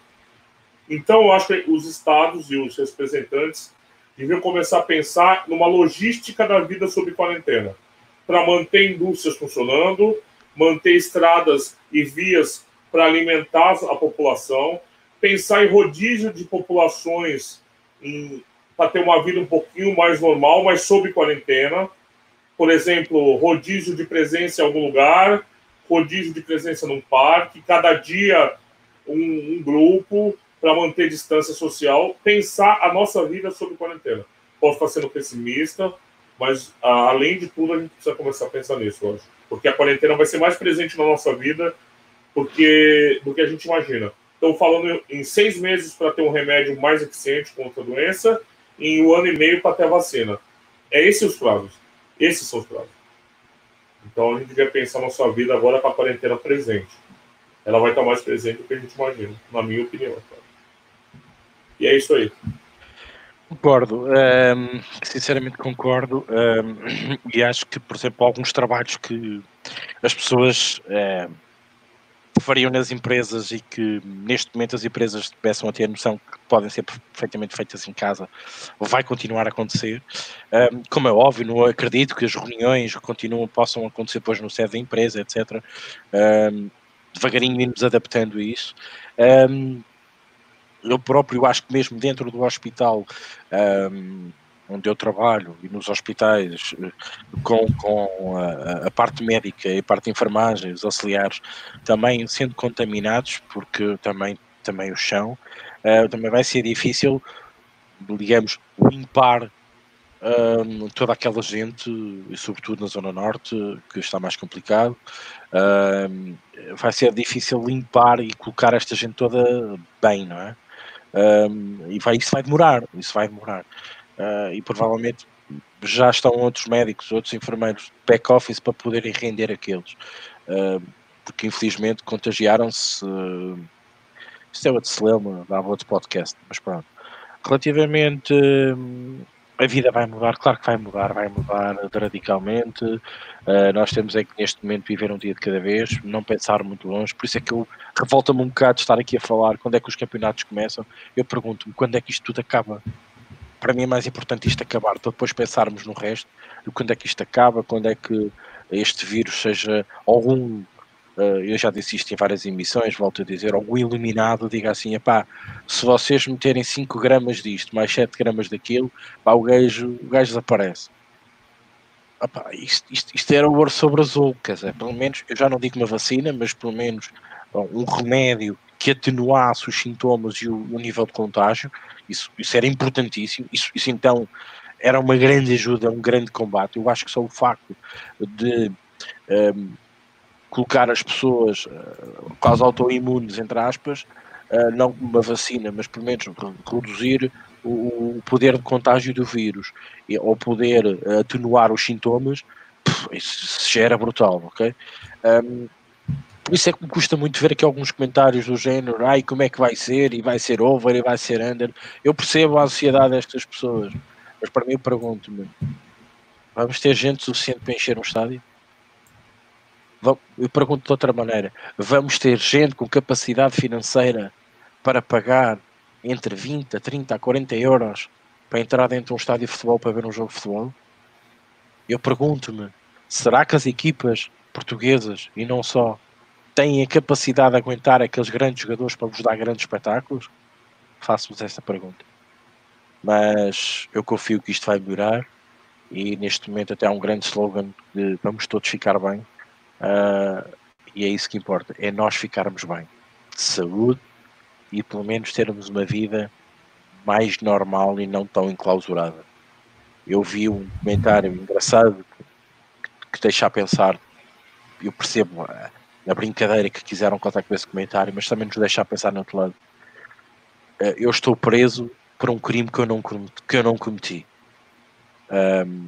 Então, eu acho que os estados e os representantes deviam começar a pensar numa logística da vida sob quarentena, para manter indústrias funcionando, manter estradas e vias para alimentar a população, pensar em rodízio de populações para ter uma vida um pouquinho mais normal, mas sob quarentena. Por exemplo, rodízio de presença em algum lugar, rodízio de presença num parque, cada dia um, um grupo para manter distância social, pensar a nossa vida sob quarentena. Posso estar sendo pessimista, mas além de tudo a gente precisa começar a pensar nisso, hoje, porque a quarentena vai ser mais presente na nossa vida porque do que a gente imagina. Estou falando em seis meses para ter um remédio mais eficiente contra a doença, em um ano e meio para ter a vacina. É esses os prazos. Esses são os prazos. Então a gente devia pensar na sua vida agora com a quarentena presente. Ela vai estar mais presente do que a gente imagina, na minha opinião. Cara. E é isso aí. Concordo, um, sinceramente concordo, um, e acho que, por exemplo, alguns trabalhos que as pessoas um, fariam nas empresas e que neste momento as empresas começam a ter a noção que podem ser perfeitamente feitas em casa, vai continuar a acontecer. Um, como é óbvio, não acredito que as reuniões continuam, possam acontecer depois no sede da empresa, etc. Um, devagarinho irmos adaptando a isso. Um, eu próprio acho que mesmo dentro do hospital onde eu trabalho e nos hospitais com, com a, a, parte médica e a parte de enfermagem, os auxiliares, também sendo contaminados, porque também, também o chão, uh, também vai ser difícil, digamos, limpar um, toda aquela gente, e sobretudo na Zona Norte, que está mais complicado. Um, vai ser difícil limpar e colocar esta gente toda bem, não é? Um, e vai, isso vai demorar, isso vai demorar uh, e provavelmente já estão outros médicos, outros enfermeiros back-office para poderem render aqueles, uh, porque infelizmente contagiaram-se. Uh, isto é outro celema, dava outro podcast, mas pronto. Relativamente uh, a vida vai mudar, claro que vai mudar, vai mudar radicalmente. Uh, nós temos é que neste momento viver um dia de cada vez, não pensar muito longe. Por isso é que eu revolta-me um bocado de estar aqui a falar quando é que os campeonatos começam. Eu pergunto-me quando é que isto tudo acaba. Para mim é mais importante isto acabar, para depois pensarmos no resto, quando é que isto acaba, quando é que este vírus seja algum Uh, eu já disse isto em várias emissões, volto a dizer, algum iluminado diga assim, pá, se vocês meterem 5 gramas disto, mais 7 gramas daquilo, pá, o gajo, o gajo desaparece. Epá, isto, isto, isto, era o ouro sobre azul, quer dizer, pelo menos, eu já não digo uma vacina, mas pelo menos bom, um remédio que atenuasse os sintomas e o, o, nível de contágio, isso, isso era importantíssimo, isso, isso então era uma grande ajuda, um grande combate. Eu acho que só o facto de um, ehm, colocar as pessoas uh, quase autoimunes, entre aspas, uh, não uma vacina, mas pelo menos reduzir o, o poder de contágio do vírus e, ou poder uh, atenuar os sintomas, isso já era brutal, ok? Um, por isso é que me custa muito ver aqui alguns comentários do género, ai, como é que vai ser, e vai ser over, e vai ser under. Eu percebo a ansiedade destas pessoas, mas para mim eu pergunto-me, vamos ter gente suficiente para encher um estádio? eu pergunto de outra maneira, vamos ter gente com capacidade financeira para pagar entre 20 a 30 a 40 euros para entrar dentro de um estádio de futebol para ver um jogo de futebol? Eu pergunto-me, será que as equipas portuguesas e não só têm a capacidade de aguentar aqueles grandes jogadores para vos dar grandes espetáculos? Faço-vos essa pergunta. Mas eu confio que isto vai melhorar e neste momento até há um grande slogan de vamos todos ficar bem Uh, e é isso que importa, é nós ficarmos bem, de saúde e pelo menos termos uma vida mais normal e não tão enclausurada. Eu vi um comentário engraçado que, que deixa a pensar, eu percebo a, a, brincadeira que quiseram contar com esse comentário, mas também nos deixa a pensar no outro lado. Uh, eu estou preso por um crime que eu não, que eu não cometi. Um,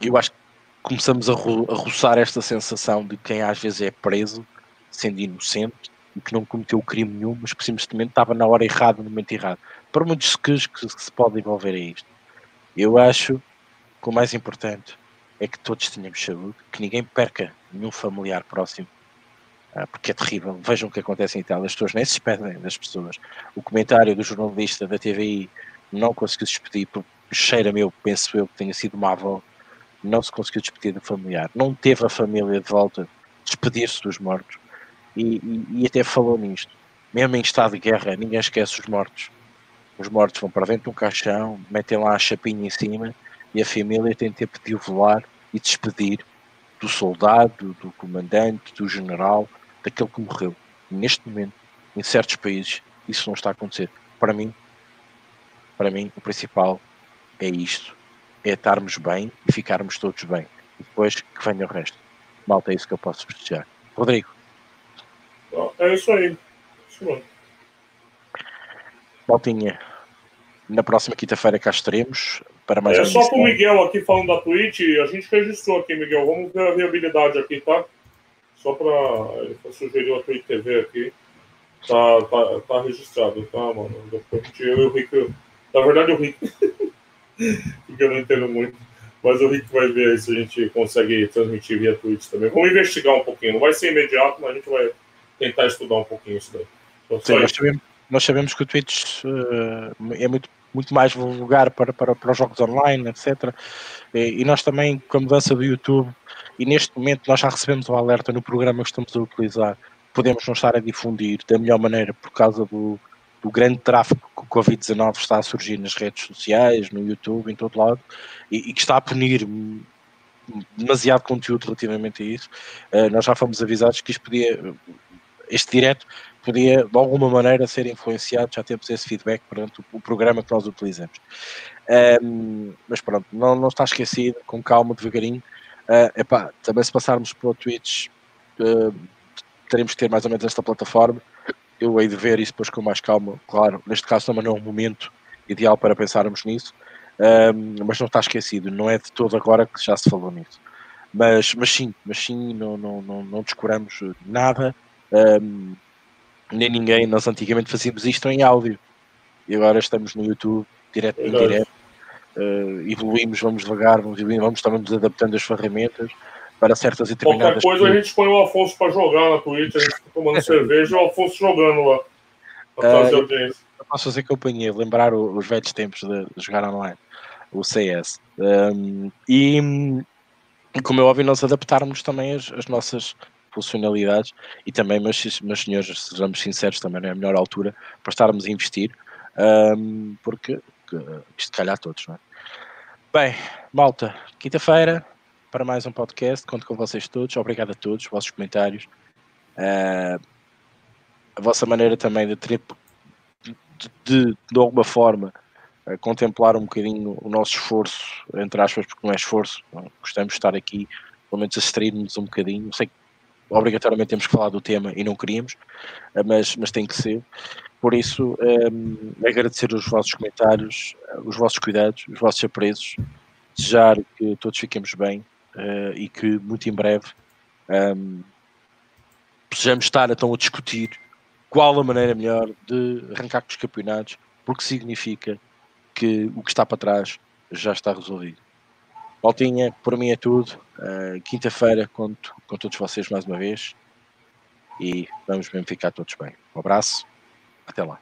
eu acho que começamos a, ro a roçar esta sensação de quem às vezes é preso, sendo inocente, e que não cometeu crime nenhum, mas que simplesmente estava na hora errada, no momento errado. Por muitos que, que, que se pode envolver a isto. Eu acho que o mais importante é que todos tenhamos saúde, que ninguém perca nenhum familiar próximo, porque é terrível. Vejam o que acontece em Itália, as pessoas nem se despedem das pessoas. O comentário do jornalista da TVI não conseguiu se despedir, porque cheira meu, penso eu, que tenha sido avó não se conseguiu despedir do familiar, não teve a família de volta despedir-se dos mortos e, e, e, até falou nisto. Mesmo em estado de guerra, ninguém esquece os mortos. Os mortos vão para dentro de um caixão, metem lá a chapinha em cima e a família tem tempo de o e despedir do soldado, do comandante, do general, daquele que morreu. Neste momento, em certos países, isso não está a acontecer. Para mim, para mim, o principal é isto é estarmos bem e ficarmos todos bem. E depois que venha o resto. Malta, é isso que eu posso festejar. Rodrigo. É isso aí. Isso. Maltinha, na próxima quinta-feira cá estaremos para mais É só com o Miguel aqui falando da Twitch, a gente registrou aqui, Miguel. Vamos ver a viabilidade aqui, tá? Só para. Ele sugeriu a Twitch TV aqui. Tá, tá, tá registrado, tá, mano? Eu e o Rico. Na verdade, o Rico. porque eu não entendo muito. Mas o Rick vai ver se a gente consegue transmitir via Twitch também. Vamos investigar um pouquinho. Não vai ser imediato, mas a gente vai tentar estudar um pouquinho isso daí. Então, Sim, nós, sabemos, nós, sabemos, que o Twitch uh, é muito, muito mais lugar para, para, para os jogos online, etc. E, e, nós também, com a mudança do YouTube, e neste momento nós já recebemos o um alerta no programa que estamos a utilizar, podemos não estar a difundir da melhor maneira por causa do, do grande tráfego que o Covid-19 está a surgir nas redes sociais, no YouTube, em todo lado, e, e que está a punir demasiado conteúdo relativamente a isso. Uh, nós já fomos avisados que isto podia, este direto podia de alguma maneira ser influenciado, já temos esse feedback perante o, programa que nós utilizamos. Um, mas pronto, não, não está esquecido, com calma, devagarinho. Uh, epá, também se passarmos para o Twitch, uh, teremos que ter mais ou menos esta plataforma eu hei de ver isso depois com mais calma. Claro, neste caso também não é um momento ideal para pensarmos nisso, um, mas não está esquecido, não é de todo agora que já se falou nisso. Mas, mas sim, mas sim, não, não, não, não descuramos nada, um, nem ninguém. Nós antigamente fazíamos isto em áudio e agora estamos no YouTube, direto em direto. Uh, evoluímos, vamos devagar, vamos evoluindo, vamos também nos adaptando as ferramentas para certas determinadas Qualquer coisa a gente põe o Afonso para jogar na Twitch, a gente fica tomando cerveja e o Afonso jogando lá. Para uh, posso fazer companhia, lembrar os velhos tempos de, jogar online, o CS. Um, e, e, como é óbvio, nós adaptarmos também as, as nossas funcionalidades e também, mas, mas senhores, sejamos sinceros, também não é a melhor altura para estarmos a investir, um, porque isto calhar todos, não é? Bem, malta, quinta-feira para mais um podcast, conto com vocês todos, obrigado a todos, vossos comentários, uh, a vossa maneira também de ter, de, de, de alguma forma, uh, contemplar um bocadinho o nosso esforço, entre aspas, porque não é esforço, não, gostamos de estar aqui, pelo menos a distrair-nos um bocadinho, sei que obrigatoriamente temos que falar do tema e não queríamos, uh, mas, mas tem que ser. Por isso, um, agradecer os vossos comentários, os vossos cuidados, os vossos apreços, desejar que todos fiquemos bem uh, e que muito em breve um, possamos estar então a discutir qual a maneira melhor de arrancar com os campeonatos, porque significa que o que está para trás já está resolvido. Maltinha, por mim é tudo. Uh, Quinta-feira conto com todos vocês mais uma vez e vamos mesmo ficar todos bem. Um abraço até lá.